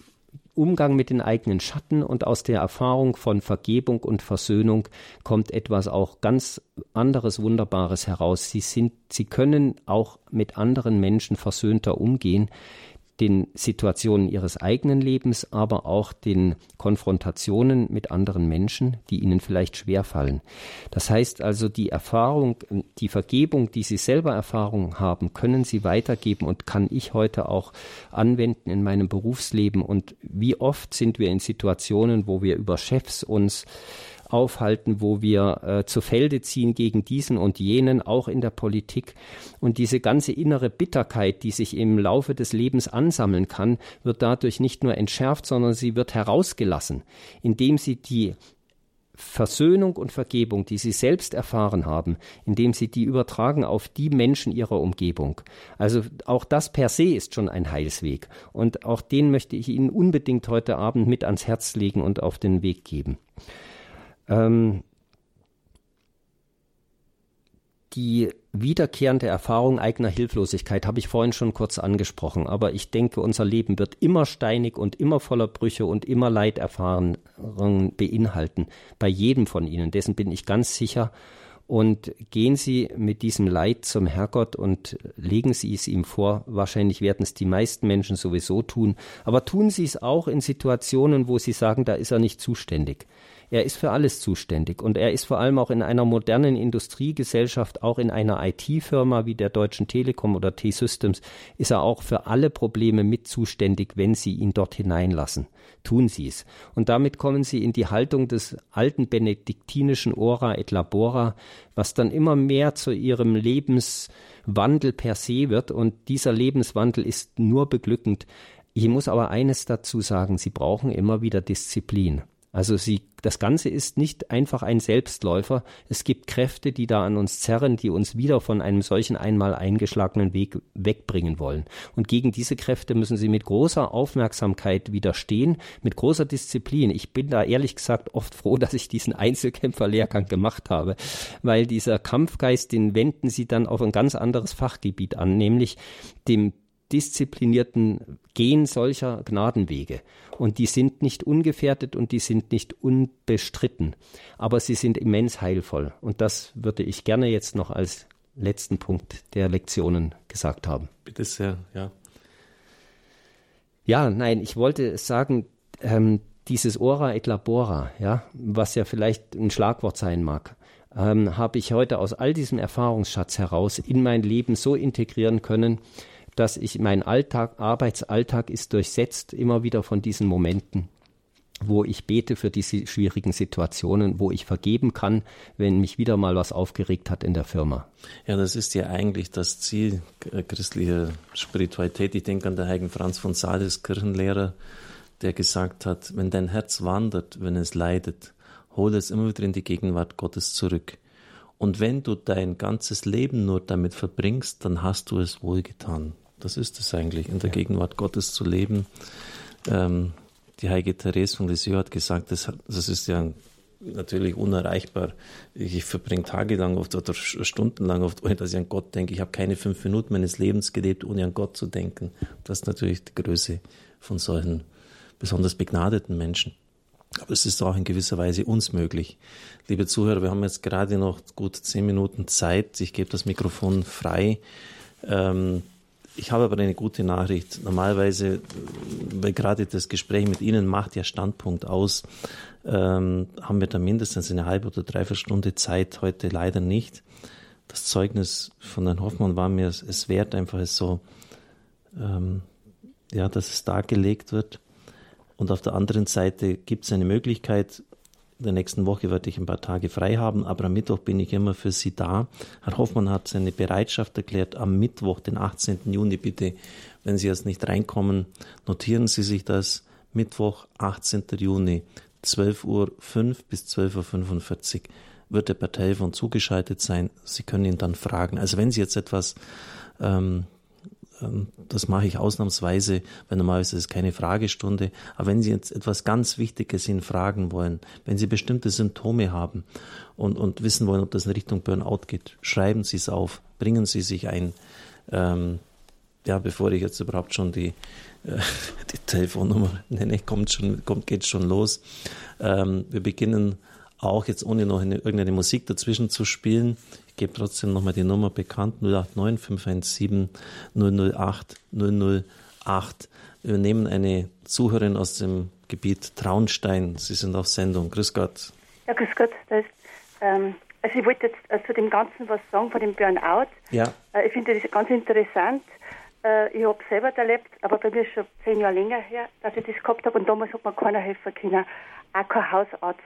Umgang mit den eigenen Schatten und aus der Erfahrung von Vergebung und Versöhnung kommt etwas auch ganz anderes Wunderbares heraus. Sie sind, sie können auch mit anderen Menschen versöhnter umgehen, den Situationen ihres eigenen Lebens, aber auch den Konfrontationen mit anderen Menschen, die ihnen vielleicht schwerfallen. Das heißt also, die Erfahrung, die Vergebung, die sie selber Erfahrung haben, können sie weitergeben und kann ich heute auch anwenden in meinem Berufsleben. Und wie oft sind wir in Situationen, wo wir über Chefs uns aufhalten, wo wir äh, zu Felde ziehen gegen diesen und jenen, auch in der Politik. Und diese ganze innere Bitterkeit, die sich im Laufe des Lebens ansammeln kann, wird dadurch nicht nur entschärft, sondern sie wird herausgelassen, indem sie die Versöhnung und Vergebung, die sie selbst erfahren haben, indem sie die übertragen auf die Menschen ihrer Umgebung. Also auch das per se ist schon ein Heilsweg. Und auch den möchte ich Ihnen unbedingt heute Abend mit ans Herz legen und auf den Weg geben. Ähm, die wiederkehrende Erfahrung eigener Hilflosigkeit habe ich vorhin schon kurz angesprochen, aber ich denke, unser Leben wird immer steinig und immer voller Brüche und immer Leiterfahrungen beinhalten, bei jedem von Ihnen. Dessen bin ich ganz sicher. Und gehen Sie mit diesem Leid zum Herrgott und legen Sie es ihm vor. Wahrscheinlich werden es die meisten Menschen sowieso tun. Aber tun Sie es auch in Situationen, wo Sie sagen, da ist er nicht zuständig. Er ist für alles zuständig und er ist vor allem auch in einer modernen Industriegesellschaft, auch in einer IT-Firma wie der Deutschen Telekom oder T-Systems, ist er auch für alle Probleme mit zuständig, wenn Sie ihn dort hineinlassen. Tun Sie es. Und damit kommen Sie in die Haltung des alten benediktinischen Ora et Labora, was dann immer mehr zu Ihrem Lebenswandel per se wird. Und dieser Lebenswandel ist nur beglückend. Ich muss aber eines dazu sagen, Sie brauchen immer wieder Disziplin. Also sie, das Ganze ist nicht einfach ein Selbstläufer. Es gibt Kräfte, die da an uns zerren, die uns wieder von einem solchen einmal eingeschlagenen Weg wegbringen wollen. Und gegen diese Kräfte müssen sie mit großer Aufmerksamkeit widerstehen, mit großer Disziplin. Ich bin da ehrlich gesagt oft froh, dass ich diesen Einzelkämpferlehrgang gemacht habe, weil dieser Kampfgeist, den wenden sie dann auf ein ganz anderes Fachgebiet an, nämlich dem disziplinierten Gehen solcher Gnadenwege. Und die sind nicht ungefährdet und die sind nicht unbestritten. Aber sie sind immens heilvoll. Und das würde ich gerne jetzt noch als letzten Punkt der Lektionen gesagt haben. Bitte sehr, ja. Ja, nein, ich wollte sagen, ähm, dieses Ora et Labora, ja, was ja vielleicht ein Schlagwort sein mag, ähm, habe ich heute aus all diesem Erfahrungsschatz heraus in mein Leben so integrieren können, dass ich mein Alltag, Arbeitsalltag ist durchsetzt immer wieder von diesen Momenten, wo ich bete für diese schwierigen Situationen, wo ich vergeben kann, wenn mich wieder mal was aufgeregt hat in der Firma. Ja, das ist ja eigentlich das Ziel äh, christlicher Spiritualität. Ich denke an den heiligen Franz von Sales, Kirchenlehrer, der gesagt hat, wenn dein Herz wandert, wenn es leidet, hole es immer wieder in die Gegenwart Gottes zurück. Und wenn du dein ganzes Leben nur damit verbringst, dann hast du es wohlgetan. Das ist es eigentlich, in der ja. Gegenwart Gottes zu leben. Ähm, die heilige Therese von Lisieux hat gesagt, das, das ist ja natürlich unerreichbar. Ich, verbringe tagelang oft oder stundenlang oft, ohne dass ich an Gott denke. Ich habe keine fünf Minuten meines Lebens gelebt, ohne an Gott zu denken. Das ist natürlich die Größe von solchen besonders begnadeten Menschen. Aber es ist auch in gewisser Weise uns möglich. Liebe Zuhörer, wir haben jetzt gerade noch gut zehn Minuten Zeit. Ich gebe das Mikrofon frei. Ähm, ich habe aber eine gute Nachricht. Normalerweise, weil gerade das Gespräch mit Ihnen macht ja Standpunkt aus, ähm, haben wir da mindestens eine halbe oder dreiviertel Stunde Zeit, heute leider nicht. Das Zeugnis von Herrn Hoffmann war mir es wert, einfach so, ähm, ja, dass es dargelegt wird. Und auf der anderen Seite gibt es eine Möglichkeit, in der nächsten Woche werde ich ein paar Tage frei haben, aber am Mittwoch bin ich immer für Sie da. Herr Hoffmann hat seine Bereitschaft erklärt, am Mittwoch, den 18. Juni, bitte, wenn Sie jetzt nicht reinkommen, notieren Sie sich das. Mittwoch, 18. Juni, 12.05 Uhr bis 12.45 Uhr wird der per Telefon zugeschaltet sein. Sie können ihn dann fragen. Also wenn Sie jetzt etwas ähm, das mache ich ausnahmsweise, weil normalerweise ist es keine Fragestunde. Aber wenn Sie jetzt etwas ganz Wichtiges ihn fragen wollen, wenn Sie bestimmte Symptome haben und, und wissen wollen, ob das in Richtung Burnout geht, schreiben Sie es auf, bringen Sie sich ein. Ähm, ja, bevor ich jetzt überhaupt schon die, äh, die Telefonnummer nenne, kommt schon, kommt, geht schon los. Ähm, wir beginnen auch jetzt ohne noch eine, irgendeine Musik dazwischen zu spielen. Ich gebe trotzdem nochmal die Nummer bekannt, 089 517 008 008. Wir nehmen eine Zuhörerin aus dem Gebiet Traunstein. Sie sind auf Sendung. Grüß Gott. Ja, grüß Gott. Ist, ähm, also ich wollte jetzt äh, zu dem Ganzen was sagen, von dem Burnout. Ja. Äh, ich finde das ganz interessant. Äh, ich habe selber erlebt, aber bei mir ist schon zehn Jahre länger her, dass ich das gehabt habe und damals hat mir keiner helfen können. Auch kein Hausarzt.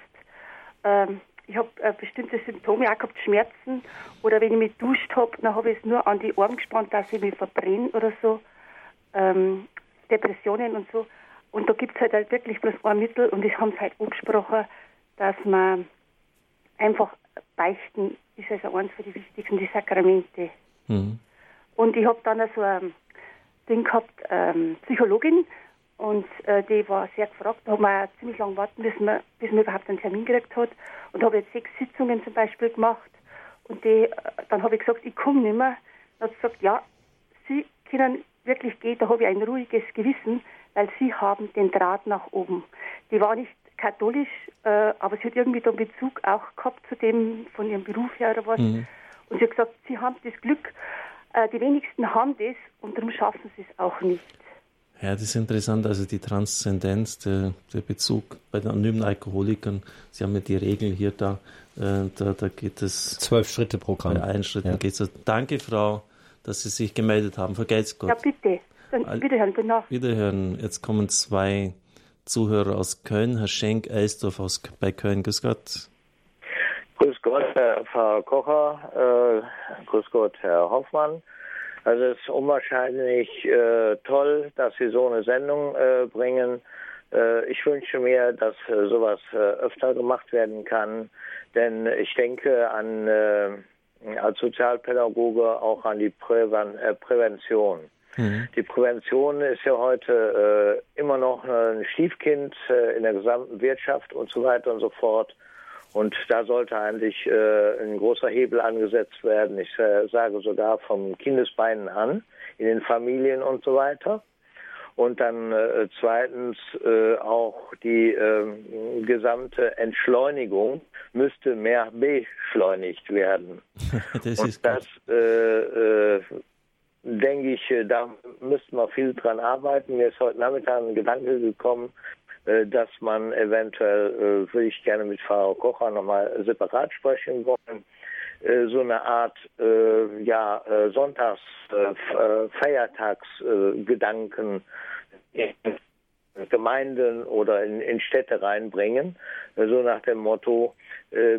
Ähm, ich habe äh, bestimmte Symptome auch gehabt, Schmerzen. Oder wenn ich mich duscht habe, dann habe ich es nur an die Arme gespannt, dass ich mich verbrenne oder so. Ähm, Depressionen und so. Und da gibt es halt, halt wirklich bloß ein Mittel und das haben sie halt angesprochen, dass man einfach beichten ist also eines für die wichtigsten, die Sakramente. Mhm. Und ich habe dann so ein Ding gehabt, ähm, Psychologin, und äh, die war sehr gefragt. Da haben wir ziemlich lange warten müssen, bis man überhaupt einen Termin gekriegt hat. Und habe jetzt sechs Sitzungen zum Beispiel gemacht. Und die, äh, dann habe ich gesagt, ich komme nicht mehr. Dann hat sie gesagt, ja, Sie können wirklich gehen, da habe ich ein ruhiges Gewissen, weil Sie haben den Draht nach oben. Die war nicht katholisch, äh, aber sie hat irgendwie den Bezug auch gehabt zu dem von ihrem Beruf her oder was. Mhm. Und sie hat gesagt, Sie haben das Glück, äh, die wenigsten haben das und darum schaffen sie es auch nicht. Ja, das ist interessant, also die Transzendenz, der, der Bezug bei den anonymen Alkoholikern. Sie haben ja die Regel hier da, äh, da, da geht es. Zwölf Schritte Programm. Bei allen Schritten ja. geht es. Danke, Frau, dass Sie sich gemeldet haben. Vergelt's Gott. Ja, bitte. Dann wiederhören, Nacht. Wiederhören. Jetzt kommen zwei Zuhörer aus Köln. Herr Schenk Elsdorf aus, bei Köln. Grüß Gott. Grüß Gott, Herr Pfarrer Kocher. Äh, grüß Gott, Herr Hoffmann. Also es ist unwahrscheinlich äh, toll, dass Sie so eine Sendung äh, bringen. Äh, ich wünsche mir, dass äh, sowas äh, öfter gemacht werden kann, denn ich denke an äh, als Sozialpädagoge auch an die Präven Prävention. Mhm. Die Prävention ist ja heute immer noch ein Stiefkind in der gesamten Wirtschaft und so weiter und so fort. Und da sollte eigentlich äh, ein großer Hebel angesetzt werden. Ich äh, sage sogar vom Kindesbeinen an, in den Familien und so weiter. und dann äh, zweitens äh, auch die äh, gesamte Entschleunigung müsste mehr beschleunigt werden. das und das äh, äh, denke ich, da müssten wir viel dran arbeiten. Mir ist heute Nachmittag ein Gedanke gekommen, dass man eventuell, würde ich gerne mit Frau Kocher nochmal separat sprechen wollen, so eine Art äh, ja, Sonntags-, äh, Feiertagsgedanken in Gemeinden oder in, in, Städte reinbringen, so nach dem Motto, äh,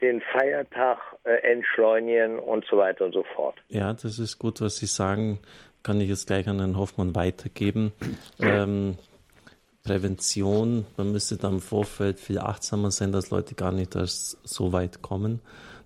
den Feiertag äh, entschleunigen und so weiter und so fort. Ja, das ist gut, was Sie sagen. Kann ich jetzt gleich an Herrn Hoffmann weitergeben. Ähm, Prävention, man müsste da im Vorfeld viel achtsamer sein, dass Leute gar nicht erst so weit kommen.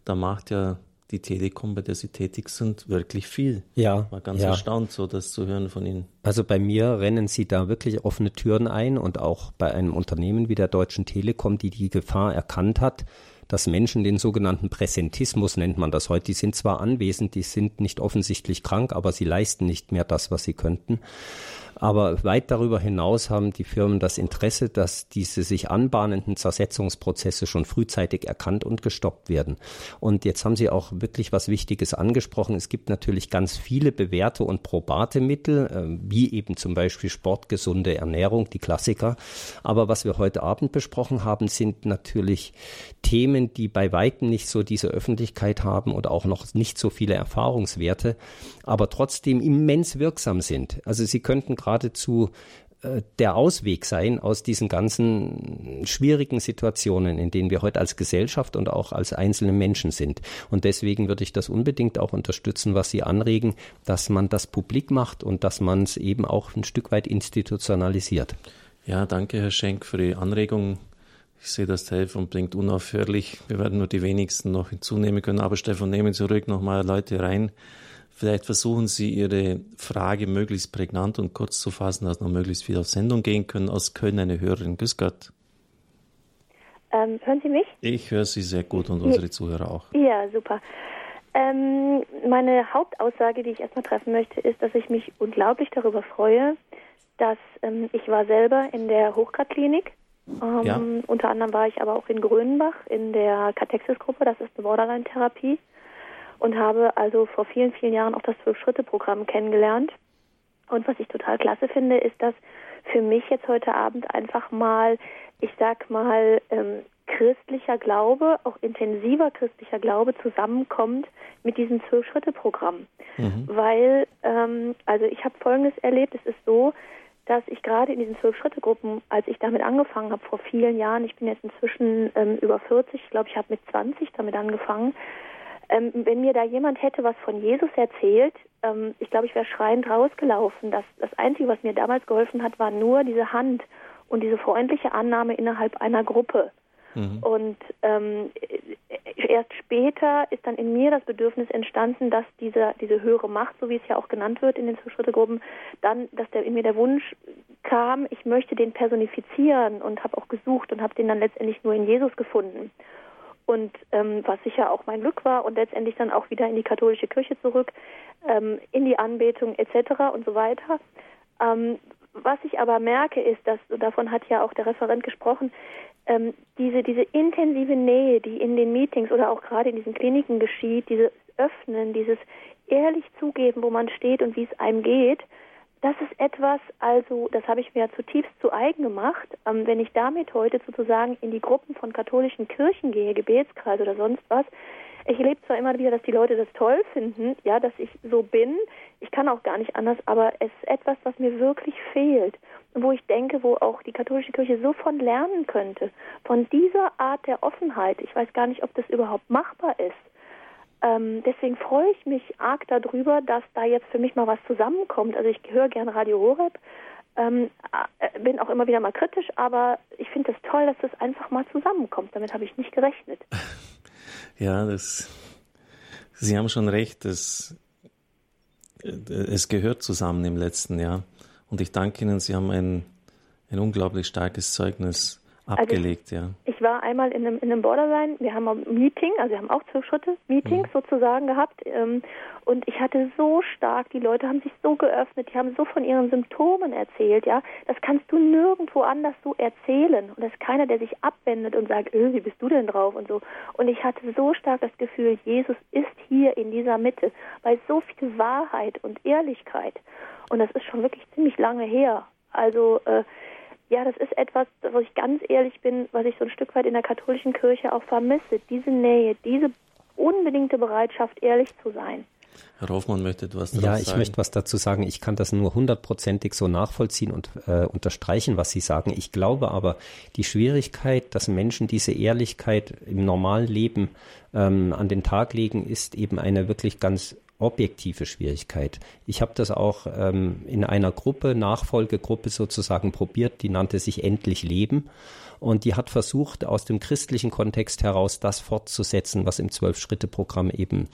Da macht ja die Telekom, bei der Sie tätig sind, wirklich viel. Ja. War ganz ja. erstaunt, so das zu hören von Ihnen. Also bei mir rennen Sie da wirklich offene Türen ein und auch bei einem Unternehmen wie der Deutschen Telekom, die die Gefahr erkannt hat, dass Menschen den sogenannten Präsentismus nennt man das heute, die sind zwar anwesend, die sind nicht offensichtlich krank, aber sie leisten nicht mehr das, was sie könnten. Aber weit darüber hinaus haben die Firmen das Interesse, dass diese sich anbahnenden Zersetzungsprozesse schon frühzeitig erkannt und gestoppt werden. Und jetzt haben Sie auch wirklich was Wichtiges angesprochen. Es gibt natürlich ganz viele bewährte und probate Mittel, äh, wie eben zum Beispiel sportgesunde Ernährung, die Klassiker. Aber was wir heute Abend besprochen haben, sind natürlich Themen, die bei weitem nicht so diese Öffentlichkeit haben und auch noch nicht so viele Erfahrungswerte, aber trotzdem immens wirksam sind. Also Sie könnten geradezu äh, der Ausweg sein aus diesen ganzen schwierigen Situationen, in denen wir heute als Gesellschaft und auch als einzelne Menschen sind. Und deswegen würde ich das unbedingt auch unterstützen, was Sie anregen, dass man das publik macht und dass man es eben auch ein Stück weit institutionalisiert. Ja, danke, Herr Schenk, für die Anregung. Ich sehe, das Telefon bringt unaufhörlich. Wir werden nur die wenigsten noch hinzunehmen können. Aber Stefan, nehmen Sie zurück nochmal Leute rein. Vielleicht versuchen Sie Ihre Frage möglichst prägnant und kurz zu fassen, dass noch möglichst viel auf Sendung gehen können. Aus Köln eine Hörerin. Grüß Gott. Ähm, hören Sie mich? Ich höre Sie sehr gut und unsere Zuhörer auch. Ja, super. Ähm, meine Hauptaussage, die ich erstmal treffen möchte, ist, dass ich mich unglaublich darüber freue, dass ähm, ich war selber in der Hochgradklinik. Ähm, ja. Unter anderem war ich aber auch in Grönbach in der Katexis-Gruppe, das ist eine Borderline-Therapie und habe also vor vielen, vielen Jahren auch das Zwölf-Schritte-Programm kennengelernt. Und was ich total klasse finde, ist, dass für mich jetzt heute Abend einfach mal, ich sag mal, ähm, christlicher Glaube, auch intensiver christlicher Glaube zusammenkommt mit diesem Zwölf-Schritte-Programm. Mhm. Weil, ähm, also ich habe Folgendes erlebt, es ist so, dass ich gerade in diesen Zwölf-Schritte-Gruppen, als ich damit angefangen habe, vor vielen Jahren, ich bin jetzt inzwischen ähm, über 40, ich glaube, ich habe mit 20 damit angefangen, ähm, wenn mir da jemand hätte was von Jesus erzählt, ähm, ich glaube, ich wäre schreiend rausgelaufen. Das, das Einzige, was mir damals geholfen hat, war nur diese Hand und diese freundliche Annahme innerhalb einer Gruppe. Mhm. Und ähm, erst später ist dann in mir das Bedürfnis entstanden, dass diese, diese höhere Macht, so wie es ja auch genannt wird in den Schritte-Gruppen, dann, dass der, in mir der Wunsch kam, ich möchte den personifizieren und habe auch gesucht und habe den dann letztendlich nur in Jesus gefunden und ähm, was sicher auch mein Glück war und letztendlich dann auch wieder in die katholische Kirche zurück, ähm, in die Anbetung etc. und so weiter. Ähm, was ich aber merke, ist, dass davon hat ja auch der Referent gesprochen, ähm, diese diese intensive Nähe, die in den Meetings oder auch gerade in diesen Kliniken geschieht, dieses Öffnen, dieses ehrlich zugeben, wo man steht und wie es einem geht, das ist etwas, also das habe ich mir zutiefst zu eigen gemacht. Ähm, wenn ich damit heute sozusagen in die Gruppen von katholischen Kirchen gehe, Gebetskreise oder sonst was, ich erlebe zwar immer wieder, dass die Leute das toll finden, ja, dass ich so bin. Ich kann auch gar nicht anders, aber es ist etwas, was mir wirklich fehlt. Und wo ich denke, wo auch die katholische Kirche so von lernen könnte. Von dieser Art der Offenheit. Ich weiß gar nicht, ob das überhaupt machbar ist. Ähm, deswegen freue ich mich arg darüber, dass da jetzt für mich mal was zusammenkommt. Also ich höre gerne Radio Horeb, ähm, äh, bin auch immer wieder mal kritisch, aber ich finde es das toll, dass das einfach mal zusammenkommt. Damit habe ich nicht gerechnet. Ja, das, Sie haben schon recht, das, äh, es gehört zusammen im letzten Jahr. Und ich danke Ihnen, Sie haben ein, ein unglaublich starkes Zeugnis abgelegt, also ich, ja. Ich war einmal in einem, in einem Borderline, wir haben ein Meeting, also wir haben auch zwölf Schritte Meetings mhm. sozusagen gehabt. Ähm, und ich hatte so stark, die Leute haben sich so geöffnet, die haben so von ihren Symptomen erzählt, ja, das kannst du nirgendwo anders so erzählen. Und das ist keiner, der sich abwendet und sagt, öh, wie bist du denn drauf? und so. Und ich hatte so stark das Gefühl, Jesus ist hier in dieser Mitte, weil so viel Wahrheit und Ehrlichkeit und das ist schon wirklich ziemlich lange her, also äh, ja, das ist etwas, wo ich ganz ehrlich bin, was ich so ein Stück weit in der katholischen Kirche auch vermisse. Diese Nähe, diese unbedingte Bereitschaft, ehrlich zu sein. Herr Hoffmann möchte etwas dazu Ja, ich sagen. möchte was dazu sagen. Ich kann das nur hundertprozentig so nachvollziehen und äh, unterstreichen, was Sie sagen. Ich glaube aber, die Schwierigkeit, dass Menschen diese Ehrlichkeit im normalen Leben ähm, an den Tag legen, ist eben eine wirklich ganz objektive Schwierigkeit. Ich habe das auch ähm, in einer Gruppe, Nachfolgegruppe sozusagen probiert, die nannte sich Endlich Leben. Und die hat versucht, aus dem christlichen Kontext heraus das fortzusetzen, was im Zwölf-Schritte-Programm eben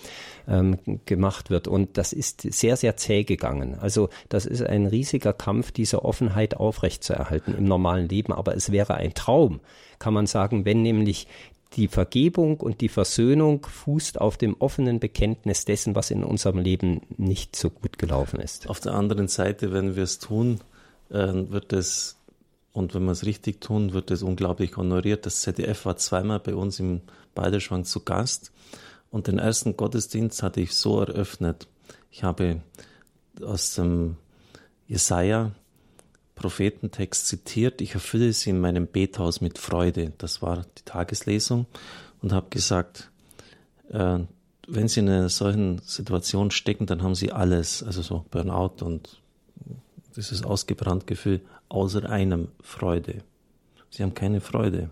ähm, gemacht wird. Und das ist sehr, sehr zäh gegangen. Also das ist ein riesiger Kampf, diese Offenheit aufrechtzuerhalten im normalen Leben. Aber es wäre ein Traum, kann man sagen, wenn nämlich die Vergebung und die Versöhnung fußt auf dem offenen Bekenntnis dessen, was in unserem Leben nicht so gut gelaufen ist. Auf der anderen Seite, wenn wir es tun, äh, wird es, und wenn wir es richtig tun, wird es unglaublich honoriert. Das ZDF war zweimal bei uns im Balderschwang zu Gast und den ersten Gottesdienst hatte ich so eröffnet. Ich habe aus dem Jesaja Prophetentext zitiert, ich erfülle sie in meinem Bethaus mit Freude. Das war die Tageslesung und habe gesagt, äh, wenn Sie in einer solchen Situation stecken, dann haben Sie alles, also so Burnout und dieses ausgebrannt Gefühl, außer einem Freude. Sie haben keine Freude.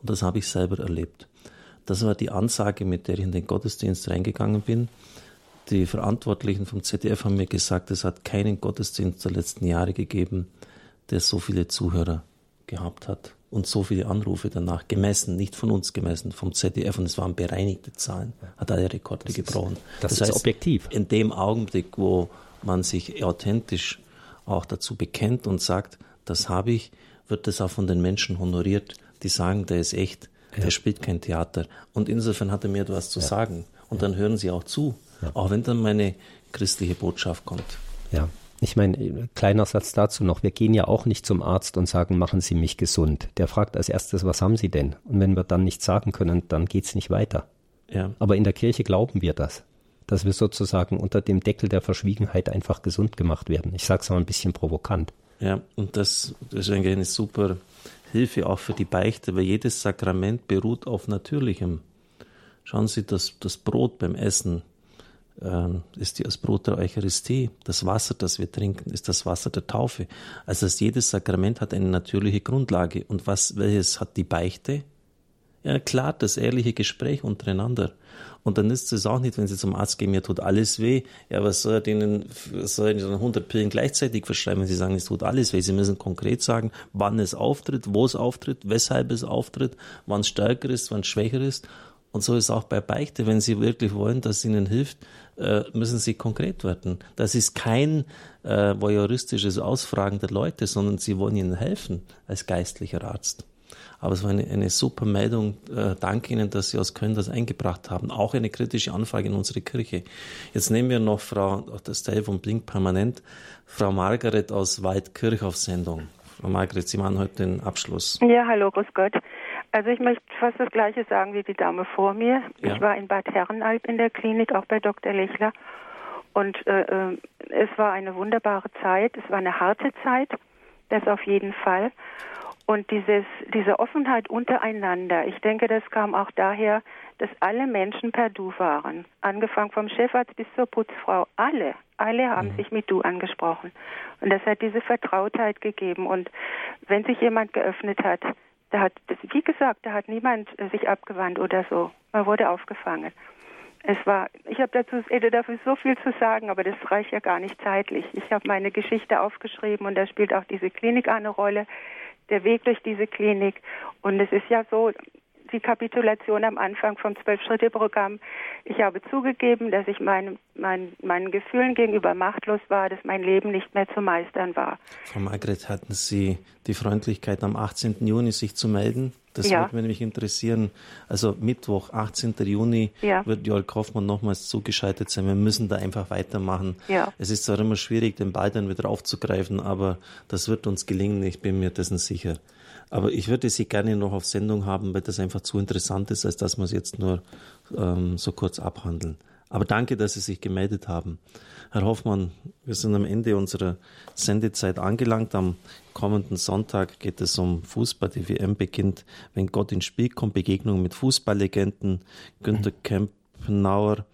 Und das habe ich selber erlebt. Das war die Ansage, mit der ich in den Gottesdienst reingegangen bin. Die Verantwortlichen vom ZDF haben mir gesagt, es hat keinen Gottesdienst der letzten Jahre gegeben, der so viele Zuhörer gehabt hat und so viele Anrufe danach gemessen, nicht von uns gemessen, vom ZDF und es waren bereinigte Zahlen, hat alle Rekorde das gebrochen. Ist, das, das ist heißt, objektiv. In dem Augenblick, wo man sich authentisch auch dazu bekennt und sagt, das habe ich, wird das auch von den Menschen honoriert, die sagen, der ist echt, ja. der spielt kein Theater. Und insofern hat er mir etwas zu ja. sagen. Und dann hören sie auch zu. Ja. Auch wenn dann meine christliche Botschaft kommt. Ja. Ich meine, kleiner Satz dazu noch. Wir gehen ja auch nicht zum Arzt und sagen, machen Sie mich gesund. Der fragt als erstes, was haben Sie denn? Und wenn wir dann nichts sagen können, dann geht's nicht weiter. Ja. Aber in der Kirche glauben wir das. Dass wir sozusagen unter dem Deckel der Verschwiegenheit einfach gesund gemacht werden. Ich sage es mal ein bisschen provokant. Ja, und das, das ist eigentlich eine super Hilfe auch für die Beichte, weil jedes Sakrament beruht auf Natürlichem. Schauen Sie, das, das Brot beim Essen äh, ist das Brot der Eucharistie. Das Wasser, das wir trinken, ist das Wasser der Taufe. Also jedes Sakrament hat eine natürliche Grundlage. Und was, welches hat die Beichte? Ja, klar, das ehrliche Gespräch untereinander. Und dann ist es auch nicht, wenn Sie zum Arzt gehen, mir tut alles weh. Ja, was soll er Ihnen, soll er Ihnen 100 Pillen gleichzeitig verschreiben, wenn Sie sagen, es tut alles weh? Sie müssen konkret sagen, wann es auftritt, wo es auftritt, weshalb es auftritt, wann es stärker ist, wann es schwächer ist. Und so ist es auch bei Beichte. Wenn Sie wirklich wollen, dass es Ihnen hilft, müssen Sie konkret werden. Das ist kein äh, voyeuristisches Ausfragen der Leute, sondern Sie wollen Ihnen helfen als geistlicher Arzt. Aber es war eine, eine super Meldung. Äh, danke Ihnen, dass Sie aus Köln das eingebracht haben. Auch eine kritische Anfrage in unsere Kirche. Jetzt nehmen wir noch Frau, das Telefon blinkt permanent, Frau Margaret aus Waldkirch auf Sendung. Frau Margaret, Sie machen heute den Abschluss. Ja, hallo, grüß Gott. Also ich möchte fast das Gleiche sagen wie die Dame vor mir. Ja. Ich war in Bad Herrenalb in der Klinik, auch bei Dr. Lechler. Und äh, äh, es war eine wunderbare Zeit. Es war eine harte Zeit, das auf jeden Fall. Und dieses, diese Offenheit untereinander, ich denke, das kam auch daher, dass alle Menschen per Du waren. Angefangen vom Chefarzt bis zur Putzfrau. Alle, alle haben mhm. sich mit Du angesprochen. Und das hat diese Vertrautheit gegeben. Und wenn sich jemand geöffnet hat, da hat, wie gesagt, da hat niemand äh, sich abgewandt oder so. Man wurde aufgefangen. Es war, ich habe dazu hätte dafür so viel zu sagen, aber das reicht ja gar nicht zeitlich. Ich habe meine Geschichte aufgeschrieben und da spielt auch diese Klinik eine Rolle, der Weg durch diese Klinik. Und es ist ja so, die Kapitulation am Anfang vom Zwölf-Schritte-Programm. Ich habe zugegeben, dass ich meine, mein, meinen Gefühlen gegenüber machtlos war, dass mein Leben nicht mehr zu meistern war. Frau Margret, hatten Sie die Freundlichkeit, am 18. Juni sich zu melden? Das ja. würde mich interessieren. Also Mittwoch, 18. Juni, ja. wird Joel Kaufmann nochmals zugeschaltet sein. Wir müssen da einfach weitermachen. Ja. Es ist zwar immer schwierig, den Ball dann wieder aufzugreifen, aber das wird uns gelingen. Ich bin mir dessen sicher. Aber ich würde Sie gerne noch auf Sendung haben, weil das einfach zu interessant ist, als dass wir es jetzt nur ähm, so kurz abhandeln. Aber danke, dass Sie sich gemeldet haben. Herr Hoffmann, wir sind am Ende unserer Sendezeit angelangt. Am kommenden Sonntag geht es um Fußball. Die WM beginnt, wenn Gott ins Spiel kommt. Begegnung mit Fußballlegenden. Günter Kempenauer,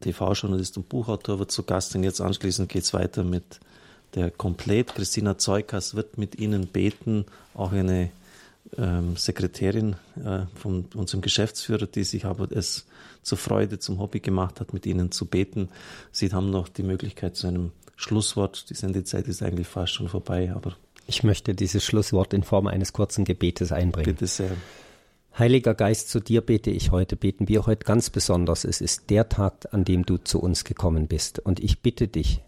TV-Journalist und Buchautor, wird zu Gast. Und jetzt anschließend geht es weiter mit der Komplett. Christina Zeukas wird mit Ihnen beten. Auch eine ähm, Sekretärin äh, von unserem Geschäftsführer, die sich aber es zur Freude, zum Hobby gemacht hat, mit Ihnen zu beten. Sie haben noch die Möglichkeit zu einem Schlusswort. Die Sendezeit ist eigentlich fast schon vorbei, aber ich möchte dieses Schlusswort in Form eines kurzen Gebetes einbringen. Bitte sehr. Heiliger Geist, zu dir bete ich heute, beten wir heute ganz besonders. Es ist der Tag, an dem du zu uns gekommen bist. Und ich bitte dich,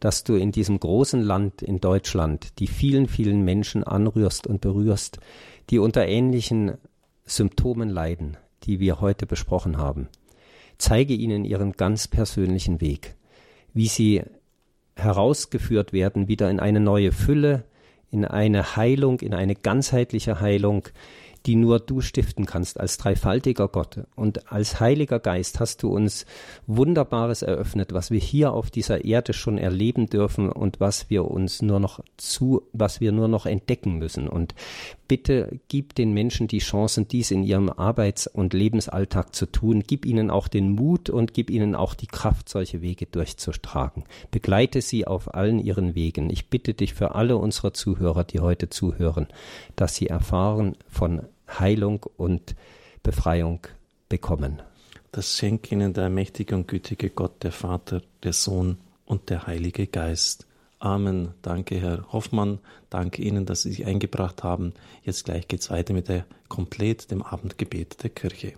dass du in diesem großen Land in Deutschland die vielen, vielen Menschen anrührst und berührst, die unter ähnlichen Symptomen leiden, die wir heute besprochen haben. Zeige ihnen ihren ganz persönlichen Weg, wie sie herausgeführt werden, wieder in eine neue Fülle, in eine Heilung, in eine ganzheitliche Heilung, die nur du stiften kannst als dreifaltiger Gott. Und als Heiliger Geist hast du uns Wunderbares eröffnet, was wir hier auf dieser Erde schon erleben dürfen und was wir uns nur noch zu, was wir nur noch entdecken müssen. Und bitte gib den Menschen die Chancen, dies in ihrem Arbeits- und Lebensalltag zu tun. Gib ihnen auch den Mut und gib ihnen auch die Kraft, solche Wege durchzutragen. Begleite sie auf allen ihren Wegen. Ich bitte dich für alle unsere Zuhörer, die heute zuhören, dass sie erfahren von Heilung und Befreiung bekommen. Das schenkt ihnen der mächtige und gütige Gott, der Vater, der Sohn und der Heilige Geist. Amen. Danke, Herr Hoffmann. Danke Ihnen, dass Sie sich eingebracht haben. Jetzt gleich geht's weiter mit der komplett dem Abendgebet der Kirche.